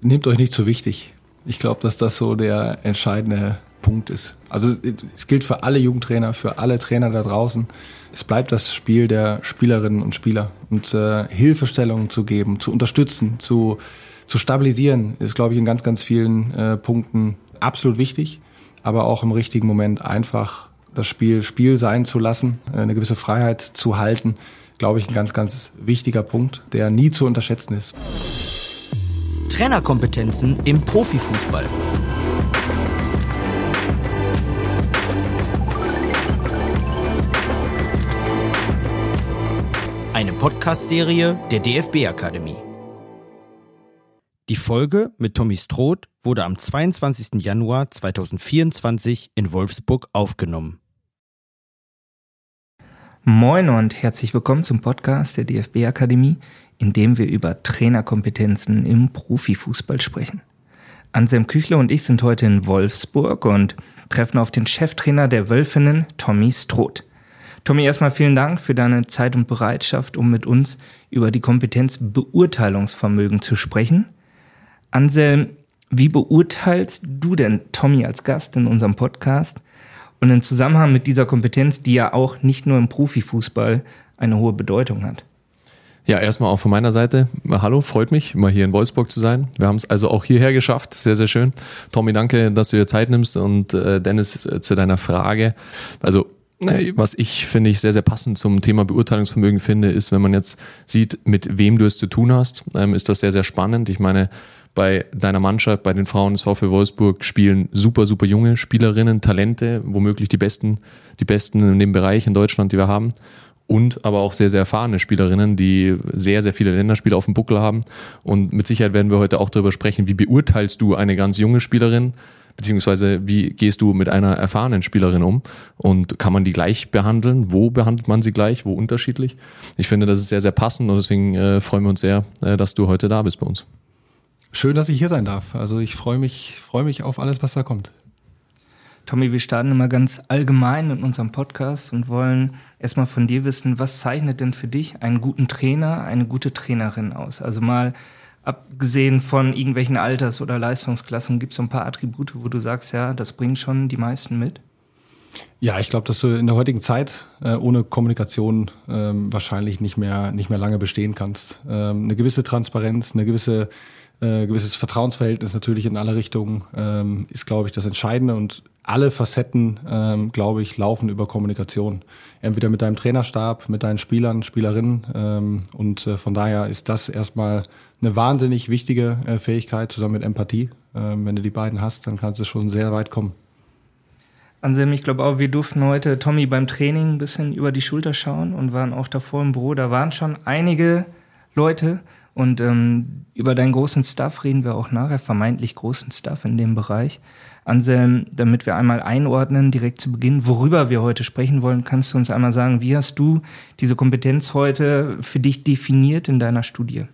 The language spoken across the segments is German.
nehmt euch nicht zu wichtig. Ich glaube, dass das so der entscheidende Punkt ist. Also es gilt für alle Jugendtrainer, für alle Trainer da draußen. Es bleibt das Spiel der Spielerinnen und Spieler. Und äh, Hilfestellungen zu geben, zu unterstützen, zu, zu stabilisieren, ist, glaube ich, in ganz, ganz vielen äh, Punkten absolut wichtig. Aber auch im richtigen Moment einfach das Spiel Spiel sein zu lassen, äh, eine gewisse Freiheit zu halten, glaube ich, ein ganz, ganz wichtiger Punkt, der nie zu unterschätzen ist. Trainerkompetenzen im Profifußball. Eine Podcast-Serie der DFB-Akademie. Die Folge mit Tommy Stroth wurde am 22. Januar 2024 in Wolfsburg aufgenommen. Moin und herzlich willkommen zum Podcast der DFB Akademie, in dem wir über Trainerkompetenzen im Profifußball sprechen. Anselm Küchler und ich sind heute in Wolfsburg und treffen auf den Cheftrainer der Wölfinnen, Tommy Stroth. Tommy, erstmal vielen Dank für deine Zeit und Bereitschaft, um mit uns über die Kompetenz Beurteilungsvermögen zu sprechen. Anselm, wie beurteilst du denn Tommy als Gast in unserem Podcast? Und im Zusammenhang mit dieser Kompetenz, die ja auch nicht nur im Profifußball eine hohe Bedeutung hat. Ja, erstmal auch von meiner Seite. Hallo, freut mich, mal hier in Wolfsburg zu sein. Wir haben es also auch hierher geschafft. Sehr, sehr schön. Tommy, danke, dass du dir Zeit nimmst. Und äh, Dennis, äh, zu deiner Frage. Also, was ich finde ich sehr, sehr passend zum Thema Beurteilungsvermögen finde, ist, wenn man jetzt sieht, mit wem du es zu tun hast, ähm, ist das sehr, sehr spannend. Ich meine, bei deiner Mannschaft, bei den Frauen des VfL Wolfsburg spielen super, super junge Spielerinnen, Talente, womöglich die besten, die besten in dem Bereich in Deutschland, die wir haben. Und aber auch sehr, sehr erfahrene Spielerinnen, die sehr, sehr viele Länderspiele auf dem Buckel haben. Und mit Sicherheit werden wir heute auch darüber sprechen, wie beurteilst du eine ganz junge Spielerin, beziehungsweise wie gehst du mit einer erfahrenen Spielerin um und kann man die gleich behandeln? Wo behandelt man sie gleich? Wo unterschiedlich? Ich finde, das ist sehr, sehr passend und deswegen äh, freuen wir uns sehr, äh, dass du heute da bist bei uns. Schön, dass ich hier sein darf. Also ich freue mich, freue mich auf alles, was da kommt. Tommy, wir starten immer ganz allgemein in unserem Podcast und wollen erstmal von dir wissen, was zeichnet denn für dich einen guten Trainer, eine gute Trainerin aus? Also mal abgesehen von irgendwelchen Alters- oder Leistungsklassen, gibt es so ein paar Attribute, wo du sagst, ja, das bringen schon die meisten mit? Ja, ich glaube, dass du in der heutigen Zeit äh, ohne Kommunikation ähm, wahrscheinlich nicht mehr, nicht mehr lange bestehen kannst. Ähm, eine gewisse Transparenz, eine gewisse äh, gewisses Vertrauensverhältnis natürlich in alle Richtungen ähm, ist, glaube ich, das Entscheidende und alle Facetten, ähm, glaube ich, laufen über Kommunikation. Entweder mit deinem Trainerstab, mit deinen Spielern, Spielerinnen ähm, und äh, von daher ist das erstmal eine wahnsinnig wichtige äh, Fähigkeit zusammen mit Empathie. Ähm, wenn du die beiden hast, dann kannst du schon sehr weit kommen. Anselm, ich glaube auch, wir durften heute Tommy beim Training ein bisschen über die Schulter schauen und waren auch davor im Büro. Da waren schon einige Leute, und ähm, über deinen großen Stuff reden wir auch nachher, vermeintlich großen Stuff in dem Bereich. Anselm, damit wir einmal einordnen, direkt zu Beginn, worüber wir heute sprechen wollen, kannst du uns einmal sagen, wie hast du diese Kompetenz heute für dich definiert in deiner Studie?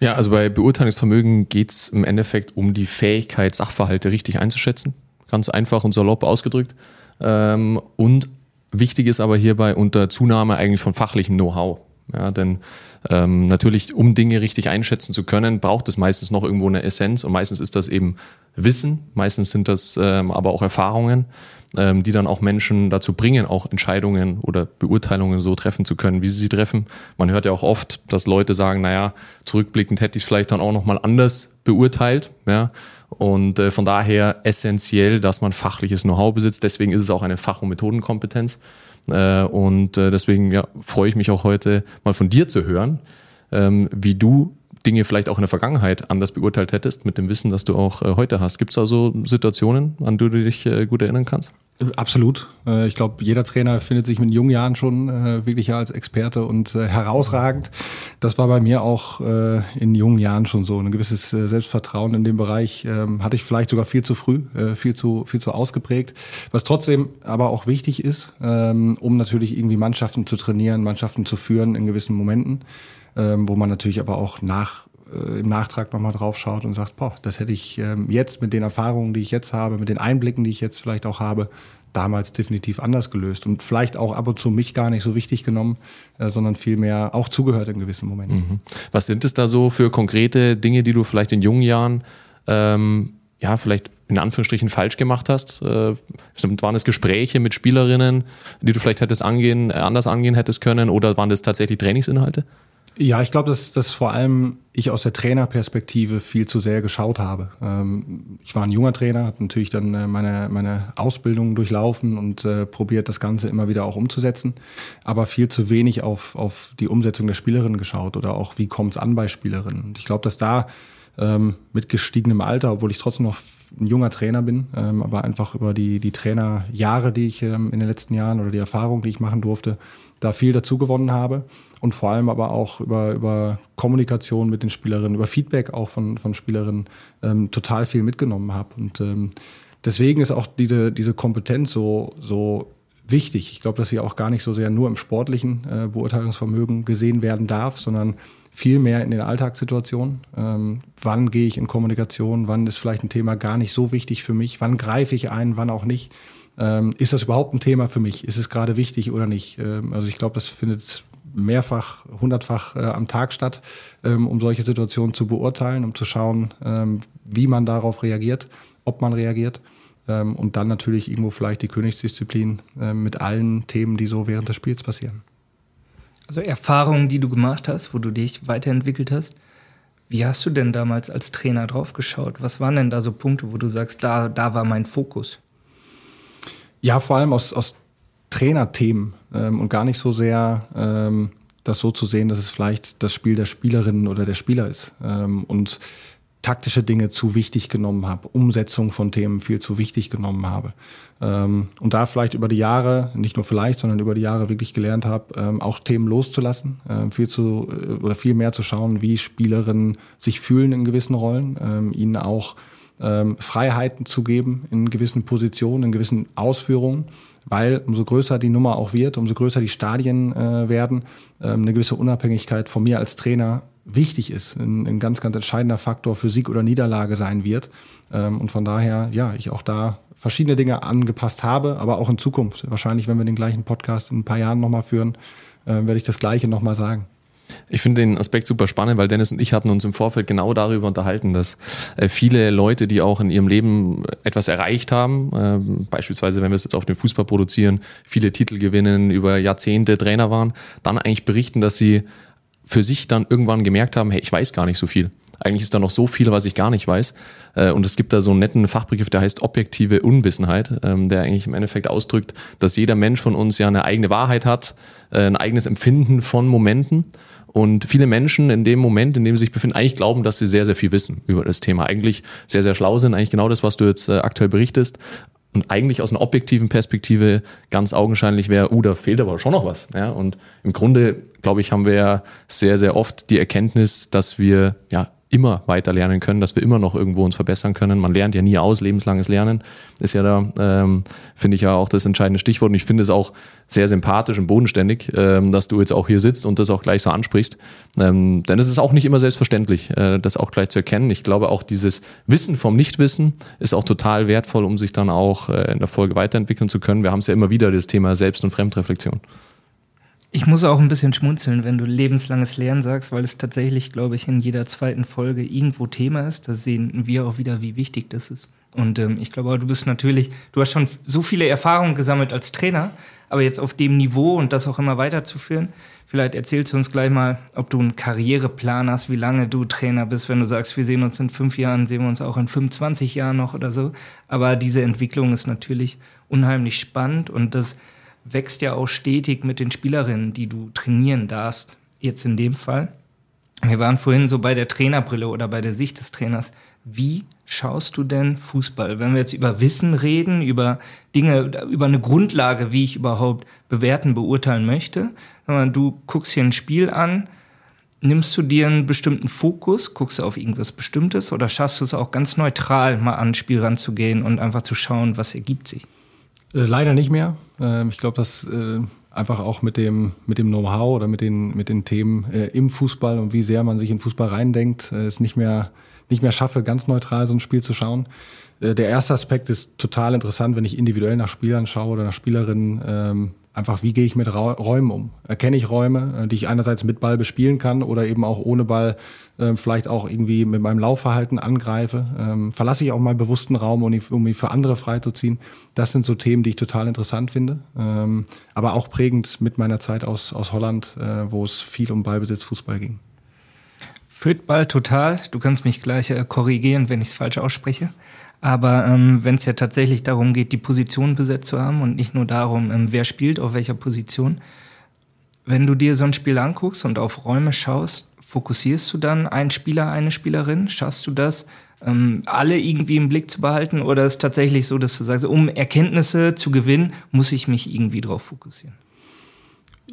Ja, also bei Beurteilungsvermögen geht es im Endeffekt um die Fähigkeit, Sachverhalte richtig einzuschätzen. Ganz einfach und salopp ausgedrückt. Ähm, und wichtig ist aber hierbei unter Zunahme eigentlich von fachlichem Know-how. Ja, denn ähm, natürlich, um Dinge richtig einschätzen zu können, braucht es meistens noch irgendwo eine Essenz und meistens ist das eben Wissen, meistens sind das ähm, aber auch Erfahrungen, ähm, die dann auch Menschen dazu bringen, auch Entscheidungen oder Beurteilungen so treffen zu können, wie sie sie treffen. Man hört ja auch oft, dass Leute sagen, naja, zurückblickend hätte ich es vielleicht dann auch nochmal anders beurteilt. Ja? Und äh, von daher essentiell, dass man fachliches Know-how besitzt. Deswegen ist es auch eine Fach- und Methodenkompetenz. Äh, und äh, deswegen ja, freue ich mich auch heute mal von dir zu hören, ähm, wie du Dinge vielleicht auch in der Vergangenheit anders beurteilt hättest, mit dem Wissen, das du auch äh, heute hast. Gibt es da so Situationen, an die du dich gut erinnern kannst? Absolut. Ich glaube, jeder Trainer findet sich mit jungen Jahren schon wirklich als Experte und herausragend. Das war bei mir auch in jungen Jahren schon so. Ein gewisses Selbstvertrauen in dem Bereich ähm, hatte ich vielleicht sogar viel zu früh, viel zu, viel zu ausgeprägt. Was trotzdem aber auch wichtig ist, ähm, um natürlich irgendwie Mannschaften zu trainieren, Mannschaften zu führen in gewissen Momenten, ähm, wo man natürlich aber auch nach äh, im Nachtrag nochmal drauf schaut und sagt, boah, das hätte ich ähm, jetzt mit den Erfahrungen, die ich jetzt habe, mit den Einblicken, die ich jetzt vielleicht auch habe, damals definitiv anders gelöst und vielleicht auch ab und zu mich gar nicht so wichtig genommen, äh, sondern vielmehr auch zugehört in gewissen Momenten. Mhm. Was sind es da so für konkrete Dinge, die du vielleicht in jungen Jahren ähm, ja, vielleicht in Anführungsstrichen falsch gemacht hast? Äh, waren es Gespräche mit Spielerinnen, die du vielleicht hättest angehen, anders angehen hättest können oder waren das tatsächlich Trainingsinhalte? Ja, ich glaube, dass, dass vor allem ich aus der Trainerperspektive viel zu sehr geschaut habe. Ähm, ich war ein junger Trainer, habe natürlich dann äh, meine, meine Ausbildung durchlaufen und äh, probiert, das Ganze immer wieder auch umzusetzen, aber viel zu wenig auf, auf die Umsetzung der Spielerinnen geschaut oder auch, wie kommt es an bei Spielerinnen. Und ich glaube, dass da ähm, mit gestiegenem Alter, obwohl ich trotzdem noch ein junger Trainer bin, ähm, aber einfach über die, die Trainerjahre, die ich in den letzten Jahren oder die Erfahrung, die ich machen durfte, da viel dazu gewonnen habe und vor allem aber auch über, über Kommunikation mit den Spielerinnen, über Feedback auch von, von Spielerinnen ähm, total viel mitgenommen habe. Und ähm, deswegen ist auch diese, diese Kompetenz so, so wichtig. Ich glaube, dass sie auch gar nicht so sehr nur im sportlichen äh, Beurteilungsvermögen gesehen werden darf, sondern viel mehr in den Alltagssituationen. Ähm, wann gehe ich in Kommunikation? Wann ist vielleicht ein Thema gar nicht so wichtig für mich? Wann greife ich ein? Wann auch nicht? Ähm, ist das überhaupt ein Thema für mich? Ist es gerade wichtig oder nicht? Ähm, also ich glaube, das findet mehrfach, hundertfach äh, am Tag statt, ähm, um solche Situationen zu beurteilen, um zu schauen, ähm, wie man darauf reagiert, ob man reagiert. Ähm, und dann natürlich irgendwo vielleicht die Königsdisziplin äh, mit allen Themen, die so während des Spiels passieren. Also Erfahrungen, die du gemacht hast, wo du dich weiterentwickelt hast. Wie hast du denn damals als Trainer drauf geschaut? Was waren denn da so Punkte, wo du sagst, da, da war mein Fokus? Ja, vor allem aus, aus Trainerthemen ähm, und gar nicht so sehr ähm, das so zu sehen, dass es vielleicht das Spiel der Spielerinnen oder der Spieler ist. Ähm, und taktische Dinge zu wichtig genommen habe, Umsetzung von Themen viel zu wichtig genommen habe. Ähm, und da vielleicht über die Jahre, nicht nur vielleicht, sondern über die Jahre wirklich gelernt habe, ähm, auch Themen loszulassen, ähm, viel zu äh, oder viel mehr zu schauen, wie Spielerinnen sich fühlen in gewissen Rollen, ähm, ihnen auch ähm, Freiheiten zu geben in gewissen Positionen, in gewissen Ausführungen weil umso größer die Nummer auch wird, umso größer die Stadien äh, werden, ähm, eine gewisse Unabhängigkeit von mir als Trainer wichtig ist, ein, ein, ganz, ganz entscheidender Faktor für Sieg oder Niederlage sein wird. Ähm, und von daher, ja, ich auch da verschiedene Dinge angepasst habe, aber auch in Zukunft. Wahrscheinlich, wenn wir den gleichen Podcast in ein paar Jahren nochmal führen, äh, werde ich das Gleiche nochmal sagen. Ich finde den Aspekt super spannend, weil Dennis und ich hatten uns im Vorfeld genau darüber unterhalten, dass äh, viele Leute, die auch in ihrem Leben etwas erreicht haben, äh, beispielsweise wenn wir es jetzt auf den Fußball produzieren, viele Titel gewinnen, über Jahrzehnte Trainer waren, dann eigentlich berichten, dass sie für sich dann irgendwann gemerkt haben, hey, ich weiß gar nicht so viel. Eigentlich ist da noch so viel, was ich gar nicht weiß. Äh, und es gibt da so einen netten Fachbegriff, der heißt objektive Unwissenheit, ähm, der eigentlich im Endeffekt ausdrückt, dass jeder Mensch von uns ja eine eigene Wahrheit hat, ein eigenes Empfinden von Momenten und viele Menschen in dem Moment, in dem sie sich befinden, eigentlich glauben, dass sie sehr, sehr viel wissen über das Thema. Eigentlich sehr, sehr schlau sind. Eigentlich genau das, was du jetzt äh, aktuell berichtest. Und eigentlich aus einer objektiven Perspektive ganz augenscheinlich wäre, uh, da fehlt aber schon noch was. Ja? Und im Grunde, glaube ich, haben wir ja sehr, sehr oft die Erkenntnis, dass wir ja immer weiter lernen können, dass wir immer noch irgendwo uns verbessern können. Man lernt ja nie aus, lebenslanges Lernen ist ja da, ähm, finde ich ja auch das entscheidende Stichwort. Und ich finde es auch sehr sympathisch und bodenständig, ähm, dass du jetzt auch hier sitzt und das auch gleich so ansprichst. Ähm, denn es ist auch nicht immer selbstverständlich, äh, das auch gleich zu erkennen. Ich glaube auch dieses Wissen vom Nichtwissen ist auch total wertvoll, um sich dann auch äh, in der Folge weiterentwickeln zu können. Wir haben es ja immer wieder, das Thema Selbst- und Fremdreflexion. Ich muss auch ein bisschen schmunzeln, wenn du lebenslanges Lernen sagst, weil es tatsächlich, glaube ich, in jeder zweiten Folge irgendwo Thema ist. Da sehen wir auch wieder, wie wichtig das ist. Und ähm, ich glaube, du bist natürlich, du hast schon so viele Erfahrungen gesammelt als Trainer, aber jetzt auf dem Niveau und das auch immer weiterzuführen. Vielleicht erzählst du uns gleich mal, ob du einen Karriereplan hast, wie lange du Trainer bist. Wenn du sagst, wir sehen uns in fünf Jahren, sehen wir uns auch in 25 Jahren noch oder so. Aber diese Entwicklung ist natürlich unheimlich spannend und das wächst ja auch stetig mit den Spielerinnen, die du trainieren darfst. Jetzt in dem Fall. Wir waren vorhin so bei der Trainerbrille oder bei der Sicht des Trainers. Wie schaust du denn Fußball? Wenn wir jetzt über Wissen reden, über Dinge, über eine Grundlage, wie ich überhaupt bewerten, beurteilen möchte. Du guckst hier ein Spiel an, nimmst du dir einen bestimmten Fokus, guckst du auf irgendwas Bestimmtes oder schaffst du es auch ganz neutral mal an ein Spiel ranzugehen und einfach zu schauen, was ergibt sich? Äh, leider nicht mehr. Ähm, ich glaube, dass äh, einfach auch mit dem, mit dem Know-how oder mit den, mit den Themen äh, im Fußball und wie sehr man sich in Fußball reindenkt, ist nicht mehr, nicht mehr schaffe, ganz neutral so ein Spiel zu schauen. Der erste Aspekt ist total interessant, wenn ich individuell nach Spielern schaue oder nach Spielerinnen. Einfach, wie gehe ich mit Räumen um? Erkenne ich Räume, äh, die ich einerseits mit Ball bespielen kann oder eben auch ohne Ball äh, vielleicht auch irgendwie mit meinem Laufverhalten angreife? Ähm, verlasse ich auch mal bewussten Raum, um, um mich für andere freizuziehen? Das sind so Themen, die ich total interessant finde, ähm, aber auch prägend mit meiner Zeit aus, aus Holland, äh, wo es viel um Ballbesitz, Fußball ging. Ball total. Du kannst mich gleich äh, korrigieren, wenn ich es falsch ausspreche. Aber ähm, wenn es ja tatsächlich darum geht, die Position besetzt zu haben und nicht nur darum, ähm, wer spielt auf welcher Position, wenn du dir so ein Spiel anguckst und auf Räume schaust, fokussierst du dann einen Spieler, eine Spielerin? Schaffst du das, ähm, alle irgendwie im Blick zu behalten? Oder ist es tatsächlich so, dass du sagst, um Erkenntnisse zu gewinnen, muss ich mich irgendwie drauf fokussieren?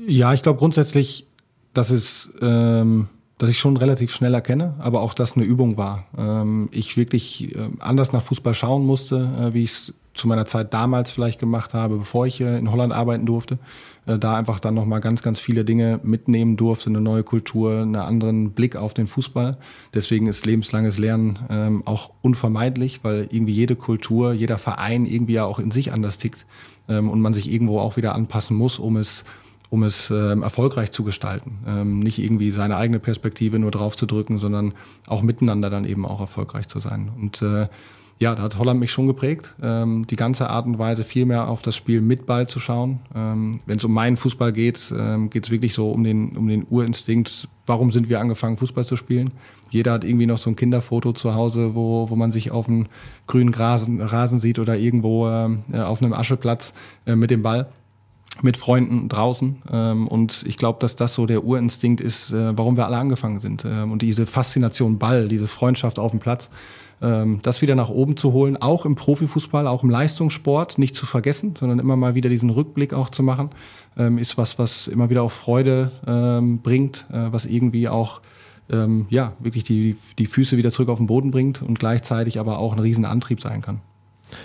Ja, ich glaube grundsätzlich, dass es ähm, dass ich schon relativ schnell erkenne, aber auch das eine Übung war. Ähm, ich wirklich äh, anders nach Fußball schauen musste, äh, wie ich es zu meiner Zeit damals vielleicht gemacht habe, bevor ich äh, in Holland arbeiten durfte. Äh, da einfach dann nochmal ganz, ganz viele Dinge mitnehmen durfte, eine neue Kultur, einen anderen Blick auf den Fußball. Deswegen ist lebenslanges Lernen ähm, auch unvermeidlich, weil irgendwie jede Kultur, jeder Verein irgendwie ja auch in sich anders tickt ähm, und man sich irgendwo auch wieder anpassen muss, um es um es ähm, erfolgreich zu gestalten. Ähm, nicht irgendwie seine eigene Perspektive nur drauf zu drücken, sondern auch miteinander dann eben auch erfolgreich zu sein. Und äh, ja, da hat Holland mich schon geprägt. Ähm, die ganze Art und Weise, viel mehr auf das Spiel mit Ball zu schauen. Ähm, Wenn es um meinen Fußball geht, ähm, geht es wirklich so um den, um den Urinstinkt. Warum sind wir angefangen, Fußball zu spielen? Jeder hat irgendwie noch so ein Kinderfoto zu Hause, wo, wo man sich auf einem grünen Rasen, Rasen sieht oder irgendwo äh, auf einem Ascheplatz äh, mit dem Ball mit Freunden draußen. Ähm, und ich glaube, dass das so der Urinstinkt ist, äh, warum wir alle angefangen sind. Ähm, und diese Faszination Ball, diese Freundschaft auf dem Platz, ähm, das wieder nach oben zu holen, auch im Profifußball, auch im Leistungssport, nicht zu vergessen, sondern immer mal wieder diesen Rückblick auch zu machen, ähm, ist was, was immer wieder auch Freude ähm, bringt, äh, was irgendwie auch ähm, ja, wirklich die, die Füße wieder zurück auf den Boden bringt und gleichzeitig aber auch ein Riesenantrieb sein kann.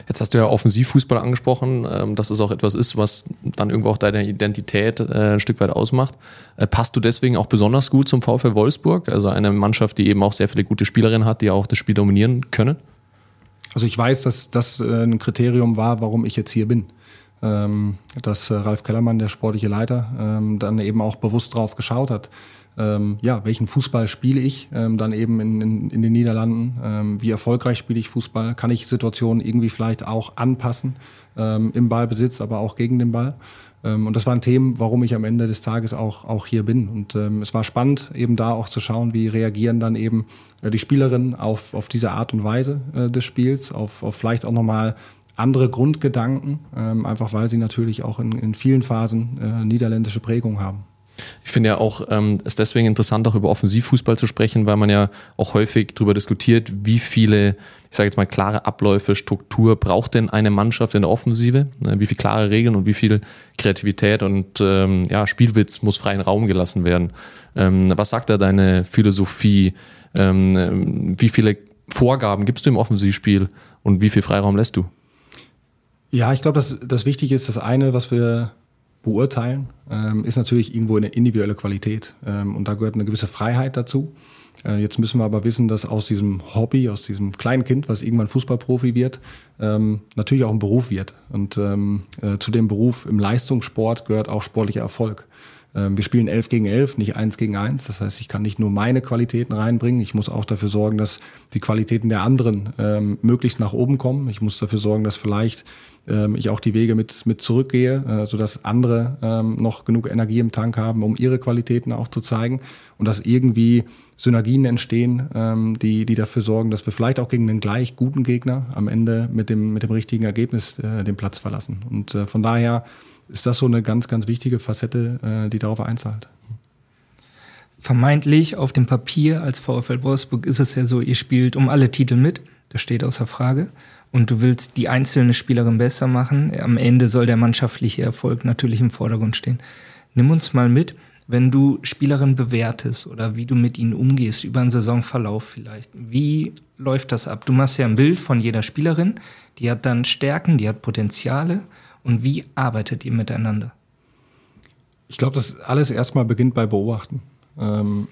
Jetzt hast du ja Offensivfußball angesprochen, ähm, dass es auch etwas ist, was dann irgendwo auch deine Identität äh, ein Stück weit ausmacht. Äh, passt du deswegen auch besonders gut zum VfL Wolfsburg? Also eine Mannschaft, die eben auch sehr viele gute Spielerinnen hat, die auch das Spiel dominieren können? Also ich weiß, dass das äh, ein Kriterium war, warum ich jetzt hier bin. Ähm, dass Ralf Kellermann, der sportliche Leiter, ähm, dann eben auch bewusst drauf geschaut hat ähm, ja, welchen Fußball spiele ich ähm, dann eben in, in, in den Niederlanden, ähm, wie erfolgreich spiele ich Fußball, kann ich Situationen irgendwie vielleicht auch anpassen ähm, im Ballbesitz, aber auch gegen den Ball. Ähm, und das waren Themen, warum ich am Ende des Tages auch, auch hier bin. Und ähm, es war spannend, eben da auch zu schauen, wie reagieren dann eben äh, die Spielerinnen auf, auf diese Art und Weise äh, des Spiels, auf, auf vielleicht auch nochmal andere Grundgedanken, einfach weil sie natürlich auch in, in vielen Phasen äh, niederländische Prägung haben. Ich finde ja auch, ähm, es deswegen interessant, auch über Offensivfußball zu sprechen, weil man ja auch häufig darüber diskutiert, wie viele, ich sage jetzt mal, klare Abläufe, Struktur braucht denn eine Mannschaft in der Offensive? Ne, wie viele klare Regeln und wie viel Kreativität und ähm, ja, Spielwitz muss freien Raum gelassen werden? Ähm, was sagt da deine Philosophie? Ähm, wie viele Vorgaben gibst du im Offensivspiel und wie viel Freiraum lässt du? Ja, ich glaube, dass das Wichtige ist, das eine, was wir beurteilen, ähm, ist natürlich irgendwo eine individuelle Qualität. Ähm, und da gehört eine gewisse Freiheit dazu. Äh, jetzt müssen wir aber wissen, dass aus diesem Hobby, aus diesem kleinen Kind, was irgendwann Fußballprofi wird, ähm, natürlich auch ein Beruf wird. Und ähm, äh, zu dem Beruf im Leistungssport gehört auch sportlicher Erfolg. Ähm, wir spielen 11 gegen 11, nicht 1 gegen 1. Das heißt, ich kann nicht nur meine Qualitäten reinbringen, ich muss auch dafür sorgen, dass die Qualitäten der anderen ähm, möglichst nach oben kommen. Ich muss dafür sorgen, dass vielleicht ähm, ich auch die Wege mit, mit zurückgehe, äh, sodass andere ähm, noch genug Energie im Tank haben, um ihre Qualitäten auch zu zeigen und dass irgendwie Synergien entstehen, ähm, die, die dafür sorgen, dass wir vielleicht auch gegen einen gleich guten Gegner am Ende mit dem, mit dem richtigen Ergebnis äh, den Platz verlassen. Und äh, von daher ist das so eine ganz, ganz wichtige Facette, äh, die darauf einzahlt. Vermeintlich auf dem Papier als VfL Wolfsburg ist es ja so, ihr spielt um alle Titel mit. Das steht außer Frage. Und du willst die einzelne Spielerin besser machen. Am Ende soll der mannschaftliche Erfolg natürlich im Vordergrund stehen. Nimm uns mal mit, wenn du Spielerinnen bewertest oder wie du mit ihnen umgehst über einen Saisonverlauf vielleicht. Wie läuft das ab? Du machst ja ein Bild von jeder Spielerin. Die hat dann Stärken, die hat Potenziale und wie arbeitet ihr miteinander? Ich glaube, das alles erstmal beginnt bei Beobachten. Ähm,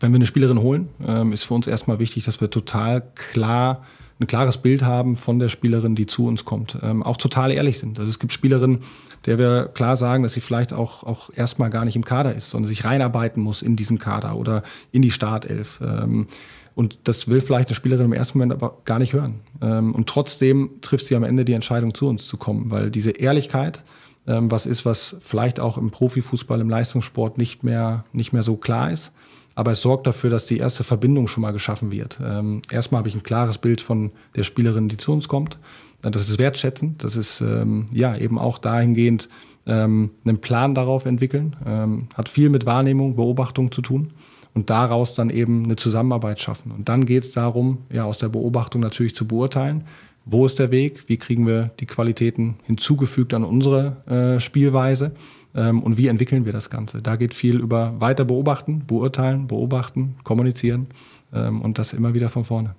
wenn wir eine Spielerin holen, ähm, ist für uns erstmal wichtig, dass wir total klar ein klares Bild haben von der Spielerin, die zu uns kommt. Ähm, auch total ehrlich sind. Also es gibt Spielerinnen, der wir klar sagen, dass sie vielleicht auch, auch erstmal gar nicht im Kader ist, sondern sich reinarbeiten muss in diesen Kader oder in die Startelf. Ähm, und das will vielleicht eine Spielerin im ersten Moment aber gar nicht hören. Ähm, und trotzdem trifft sie am Ende die Entscheidung, zu uns zu kommen, weil diese Ehrlichkeit, ähm, was ist, was vielleicht auch im Profifußball, im Leistungssport nicht mehr, nicht mehr so klar ist. Aber es sorgt dafür, dass die erste Verbindung schon mal geschaffen wird. Ähm, erstmal habe ich ein klares Bild von der Spielerin, die zu uns kommt. Das ist wertschätzend. Das ist ja eben auch dahingehend einen Plan darauf entwickeln. Hat viel mit Wahrnehmung, Beobachtung zu tun und daraus dann eben eine Zusammenarbeit schaffen. Und dann geht es darum, ja aus der Beobachtung natürlich zu beurteilen, wo ist der Weg, wie kriegen wir die Qualitäten hinzugefügt an unsere äh, Spielweise ähm, und wie entwickeln wir das Ganze. Da geht viel über weiter beobachten, beurteilen, beobachten, kommunizieren ähm, und das immer wieder von vorne.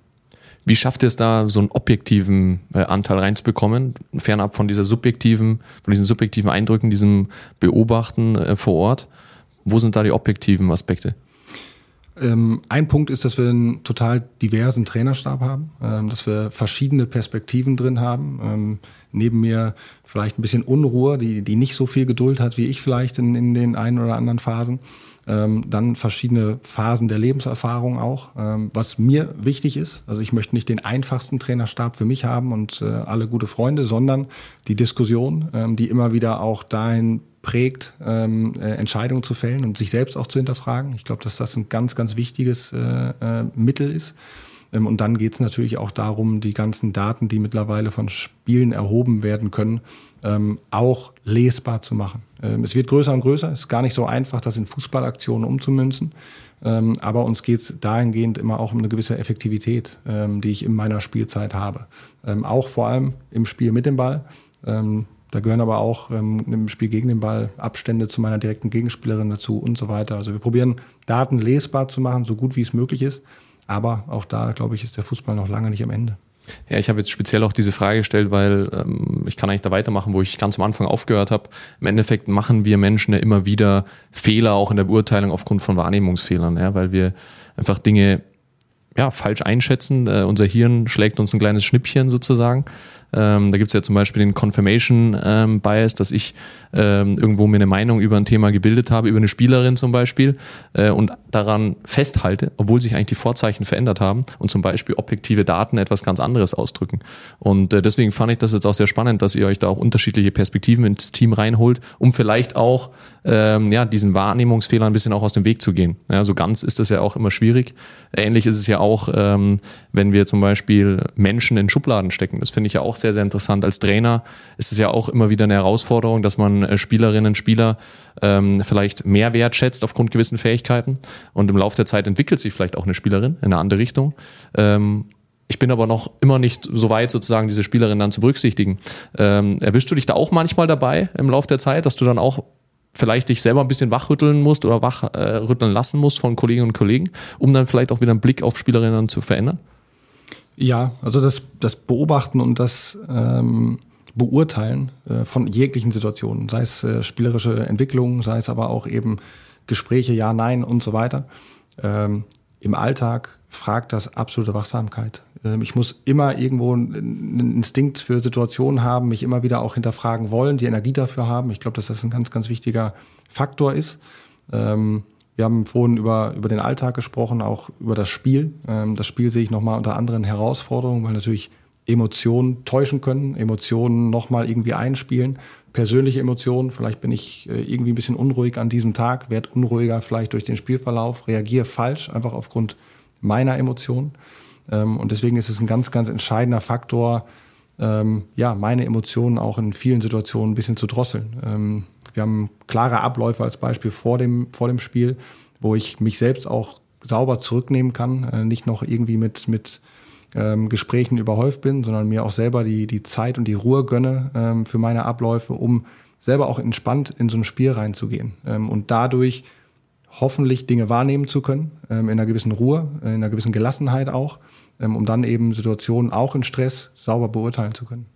Wie schafft ihr es da, so einen objektiven äh, Anteil reinzubekommen, fernab von dieser subjektiven, von diesen subjektiven Eindrücken, diesem Beobachten äh, vor Ort? Wo sind da die objektiven Aspekte? Ähm, ein Punkt ist, dass wir einen total diversen Trainerstab haben, ähm, dass wir verschiedene Perspektiven drin haben. Ähm, neben mir vielleicht ein bisschen Unruhe, die, die nicht so viel Geduld hat wie ich vielleicht in, in den ein oder anderen Phasen. Ähm, dann verschiedene Phasen der Lebenserfahrung auch, ähm, was mir wichtig ist. Also ich möchte nicht den einfachsten Trainerstab für mich haben und äh, alle gute Freunde, sondern die Diskussion, ähm, die immer wieder auch dahin prägt, ähm, äh, Entscheidungen zu fällen und sich selbst auch zu hinterfragen. Ich glaube, dass das ein ganz, ganz wichtiges äh, äh, Mittel ist. Ähm, und dann geht es natürlich auch darum, die ganzen Daten, die mittlerweile von Spielen erhoben werden können, ähm, auch lesbar zu machen. Ähm, es wird größer und größer. Es ist gar nicht so einfach, das in Fußballaktionen umzumünzen. Ähm, aber uns geht es dahingehend immer auch um eine gewisse Effektivität, ähm, die ich in meiner Spielzeit habe. Ähm, auch vor allem im Spiel mit dem Ball. Da gehören aber auch ähm, im Spiel gegen den Ball Abstände zu meiner direkten Gegenspielerin dazu und so weiter. Also wir probieren Daten lesbar zu machen, so gut wie es möglich ist. Aber auch da, glaube ich, ist der Fußball noch lange nicht am Ende. Ja, ich habe jetzt speziell auch diese Frage gestellt, weil ähm, ich kann eigentlich da weitermachen, wo ich ganz am Anfang aufgehört habe. Im Endeffekt machen wir Menschen ja immer wieder Fehler auch in der Beurteilung aufgrund von Wahrnehmungsfehlern, ja, weil wir einfach Dinge ja, falsch einschätzen. Äh, unser Hirn schlägt uns ein kleines Schnippchen sozusagen. Ähm, da gibt es ja zum Beispiel den Confirmation ähm, Bias, dass ich ähm, irgendwo mir eine Meinung über ein Thema gebildet habe, über eine Spielerin zum Beispiel, äh, und daran festhalte, obwohl sich eigentlich die Vorzeichen verändert haben und zum Beispiel objektive Daten etwas ganz anderes ausdrücken. Und äh, deswegen fand ich das jetzt auch sehr spannend, dass ihr euch da auch unterschiedliche Perspektiven ins Team reinholt, um vielleicht auch ähm, ja, diesen Wahrnehmungsfehler ein bisschen auch aus dem Weg zu gehen. Ja, so ganz ist das ja auch immer schwierig. Ähnlich ist es ja auch, ähm, wenn wir zum Beispiel Menschen in Schubladen stecken. Das finde ich ja auch sehr, sehr interessant. Als Trainer ist es ja auch immer wieder eine Herausforderung, dass man äh, Spielerinnen und Spieler ähm, vielleicht mehr wertschätzt aufgrund gewissen Fähigkeiten. Und im Laufe der Zeit entwickelt sich vielleicht auch eine Spielerin in eine andere Richtung. Ähm, ich bin aber noch immer nicht so weit, sozusagen diese Spielerin dann zu berücksichtigen. Ähm, erwischst du dich da auch manchmal dabei im Laufe der Zeit, dass du dann auch vielleicht dich selber ein bisschen wachrütteln musst oder wachrütteln äh, lassen musst von Kolleginnen und Kollegen, um dann vielleicht auch wieder einen Blick auf Spielerinnen zu verändern? Ja, also das, das Beobachten und das ähm, Beurteilen äh, von jeglichen Situationen, sei es äh, spielerische Entwicklung, sei es aber auch eben Gespräche, ja, nein und so weiter. Ähm, Im Alltag fragt das absolute Wachsamkeit. Ähm, ich muss immer irgendwo einen Instinkt für Situationen haben, mich immer wieder auch hinterfragen wollen, die Energie dafür haben. Ich glaube, dass das ein ganz, ganz wichtiger Faktor ist. Ähm, wir haben vorhin über, über den Alltag gesprochen, auch über das Spiel. Ähm, das Spiel sehe ich nochmal unter anderen Herausforderungen, weil natürlich Emotionen täuschen können, Emotionen nochmal irgendwie einspielen, persönliche Emotionen. Vielleicht bin ich äh, irgendwie ein bisschen unruhig an diesem Tag, werde unruhiger vielleicht durch den Spielverlauf, reagiere falsch, einfach aufgrund meiner Emotionen. Ähm, und deswegen ist es ein ganz, ganz entscheidender Faktor, ähm, ja, meine Emotionen auch in vielen Situationen ein bisschen zu drosseln. Ähm, wir haben klare Abläufe als Beispiel vor dem, vor dem Spiel, wo ich mich selbst auch sauber zurücknehmen kann, äh, nicht noch irgendwie mit, mit ähm, Gesprächen überhäuft bin, sondern mir auch selber die, die Zeit und die Ruhe gönne ähm, für meine Abläufe, um selber auch entspannt in so ein Spiel reinzugehen ähm, und dadurch hoffentlich Dinge wahrnehmen zu können, ähm, in einer gewissen Ruhe, in einer gewissen Gelassenheit auch, um dann eben Situationen auch in Stress sauber beurteilen zu können.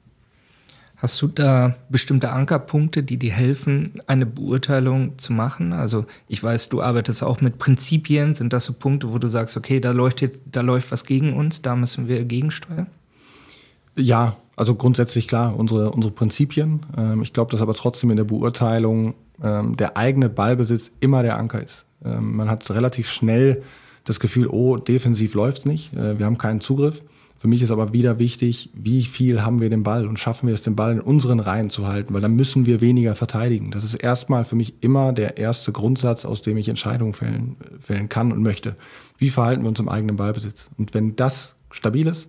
Hast du da bestimmte Ankerpunkte, die dir helfen, eine Beurteilung zu machen? Also ich weiß, du arbeitest auch mit Prinzipien. Sind das so Punkte, wo du sagst, okay, da läuft jetzt, da läuft was gegen uns, da müssen wir gegensteuern? Ja, also grundsätzlich klar, unsere, unsere Prinzipien. Ähm, ich glaube, dass aber trotzdem in der Beurteilung ähm, der eigene Ballbesitz immer der Anker ist. Ähm, man hat relativ schnell das Gefühl, oh, defensiv läuft's nicht, äh, wir haben keinen Zugriff. Für mich ist aber wieder wichtig, wie viel haben wir den Ball und schaffen wir es, den Ball in unseren Reihen zu halten, weil dann müssen wir weniger verteidigen. Das ist erstmal für mich immer der erste Grundsatz, aus dem ich Entscheidungen fällen, fällen kann und möchte. Wie verhalten wir uns im eigenen Ballbesitz? Und wenn das stabil ist,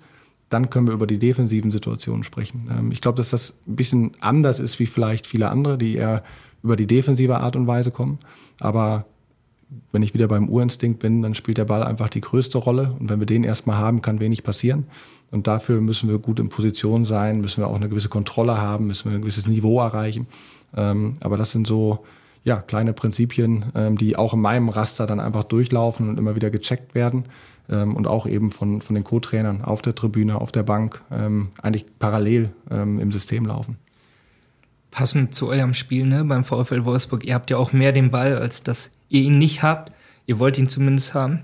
dann können wir über die defensiven Situationen sprechen. Ähm, ich glaube, dass das ein bisschen anders ist wie vielleicht viele andere, die eher über die defensive Art und Weise kommen. Aber wenn ich wieder beim Urinstinkt bin, dann spielt der Ball einfach die größte Rolle. Und wenn wir den erstmal haben, kann wenig passieren. Und dafür müssen wir gut in Position sein, müssen wir auch eine gewisse Kontrolle haben, müssen wir ein gewisses Niveau erreichen. Ähm, aber das sind so ja, kleine Prinzipien, ähm, die auch in meinem Raster dann einfach durchlaufen und immer wieder gecheckt werden. Ähm, und auch eben von, von den Co-Trainern auf der Tribüne, auf der Bank, eigentlich parallel im System laufen passend zu eurem Spiel ne, beim VfL Wolfsburg. Ihr habt ja auch mehr den Ball, als dass ihr ihn nicht habt. Ihr wollt ihn zumindest haben.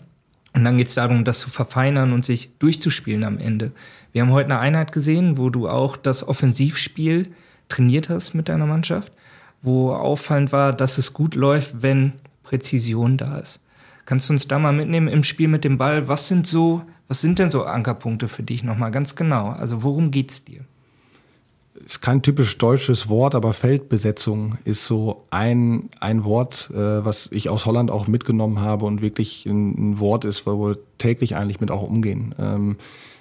Und dann geht es darum, das zu verfeinern und sich durchzuspielen am Ende. Wir haben heute eine Einheit gesehen, wo du auch das Offensivspiel trainiert hast mit deiner Mannschaft, wo auffallend war, dass es gut läuft, wenn Präzision da ist. Kannst du uns da mal mitnehmen im Spiel mit dem Ball? Was sind so, was sind denn so Ankerpunkte für dich nochmal ganz genau? Also worum geht's dir? Ist kein typisch deutsches Wort, aber Feldbesetzung ist so ein, ein Wort, äh, was ich aus Holland auch mitgenommen habe und wirklich ein, ein Wort ist, wo wir täglich eigentlich mit auch umgehen. Ähm,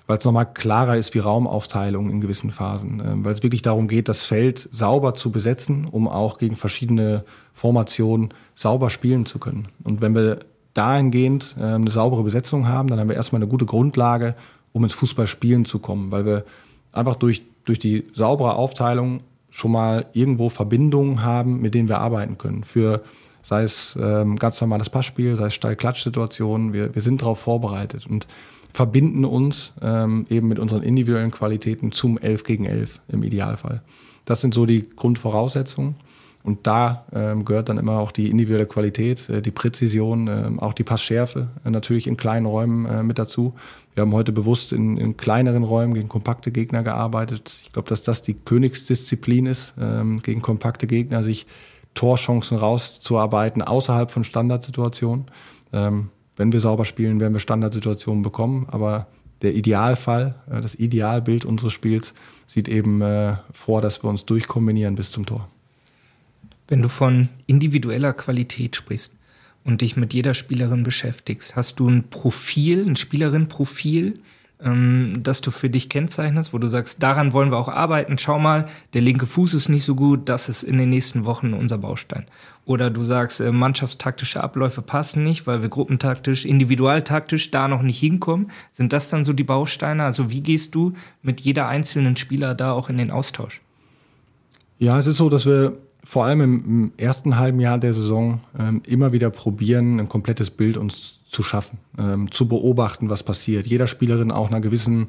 weil es nochmal klarer ist wie Raumaufteilung in gewissen Phasen. Ähm, weil es wirklich darum geht, das Feld sauber zu besetzen, um auch gegen verschiedene Formationen sauber spielen zu können. Und wenn wir dahingehend äh, eine saubere Besetzung haben, dann haben wir erstmal eine gute Grundlage, um ins Fußballspielen zu kommen, weil wir einfach durch durch die saubere Aufteilung schon mal irgendwo Verbindungen haben, mit denen wir arbeiten können. Für sei es ähm, ganz normales Passspiel, sei es Steil-Klatsch-Situationen. Wir, wir sind darauf vorbereitet und verbinden uns ähm, eben mit unseren individuellen Qualitäten zum 11 gegen 11 im Idealfall. Das sind so die Grundvoraussetzungen. Und da ähm, gehört dann immer auch die individuelle Qualität, äh, die Präzision, äh, auch die Passschärfe äh, natürlich in kleinen Räumen äh, mit dazu. Wir haben heute bewusst in, in, kleineren Räumen gegen kompakte Gegner gearbeitet. Ich glaube, dass das die Königsdisziplin ist, ähm, gegen kompakte Gegner sich Torchancen rauszuarbeiten außerhalb von Standardsituationen. Ähm, wenn wir sauber spielen, werden wir Standardsituationen bekommen, aber der Idealfall, äh, das Idealbild unseres Spiels sieht eben äh, vor, dass wir uns durchkombinieren bis zum Tor. Wenn du von individueller Qualität sprichst und dich mit jeder Spielerin beschäftigst, hast du ein Profil, ein Spielerin-Profil, ähm, das du für dich kennzeichnest, wo du sagst, daran wollen wir auch arbeiten. Schau mal, der linke Fuß ist nicht so gut, das ist in den nächsten Wochen unser Baustein. Oder du sagst, äh, mannschaftstaktische Abläufe passen nicht, weil wir gruppentaktisch, individualtaktisch da noch nicht hinkommen. Sind das dann so die Bausteine? Also wie gehst du mit jeder einzelnen Spieler da auch in den Austausch? Ja, es ist so, dass wir vor allem im, ersten halben Jahr der Saison ähm, immer wieder probieren, ein komplettes Bild uns zu schaffen, ähm, zu beobachten, was passiert. Jeder Spielerin auch einer gewissen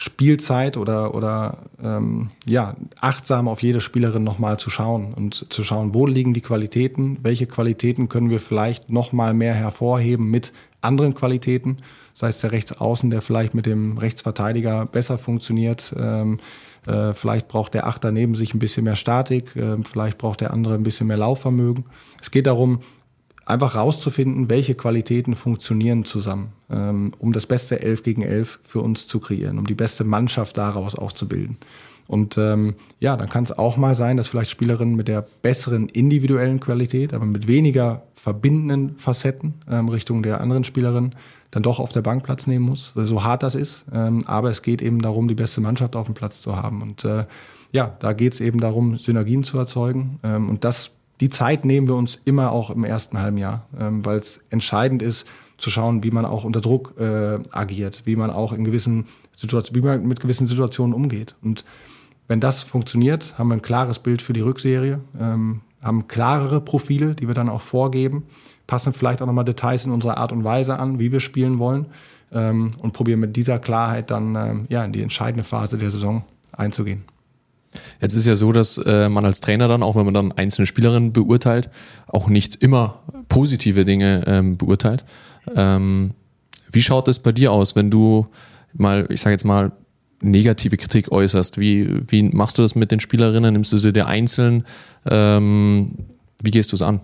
Spielzeit oder, oder ähm, ja, achtsam auf jede Spielerin nochmal zu schauen und zu schauen, wo liegen die Qualitäten, welche Qualitäten können wir vielleicht nochmal mehr hervorheben mit anderen Qualitäten, sei es der Rechtsaußen, der vielleicht mit dem Rechtsverteidiger besser funktioniert, ähm, äh, vielleicht braucht der Achter neben sich ein bisschen mehr Statik, äh, vielleicht braucht der andere ein bisschen mehr Laufvermögen. Es geht darum, einfach rauszufinden, welche Qualitäten funktionieren zusammen, ähm, um das beste 11 gegen 11 für uns zu kreieren, um die beste Mannschaft daraus auch zu bilden. Und ähm, ja, dann kann es auch mal sein, dass vielleicht Spielerinnen mit der besseren individuellen Qualität, aber mit weniger verbindenden Facetten ähm, Richtung der anderen Spielerinnen dann doch auf der Bank Platz nehmen muss, so hart das ist. Ähm, aber es geht eben darum, die beste Mannschaft auf dem Platz zu haben. Und äh, ja, da geht es eben darum, Synergien zu erzeugen. Ähm, und das, die Zeit nehmen wir uns immer auch im ersten halben Jahr, ähm, weil es entscheidend ist, zu schauen, wie man auch unter Druck äh, agiert, wie man auch in gewissen Situationen, wie man mit gewissen Situationen umgeht. Und wenn das funktioniert, haben wir ein klares Bild für die Rückserie, haben klarere Profile, die wir dann auch vorgeben passen vielleicht auch nochmal Details in unserer Art und Weise an, wie wir spielen wollen ähm, und probieren mit dieser Klarheit dann ähm, ja, in die entscheidende Phase der Saison einzugehen. Jetzt ist ja so, dass äh, man als Trainer dann, auch wenn man dann einzelne Spielerinnen beurteilt, auch nicht immer positive Dinge ähm, beurteilt. Ähm, wie schaut es bei dir aus, wenn du mal, ich sage jetzt mal, negative Kritik äußerst? Wie, wie machst du das mit den Spielerinnen? Nimmst du sie dir einzeln? Ähm, wie gehst du es an?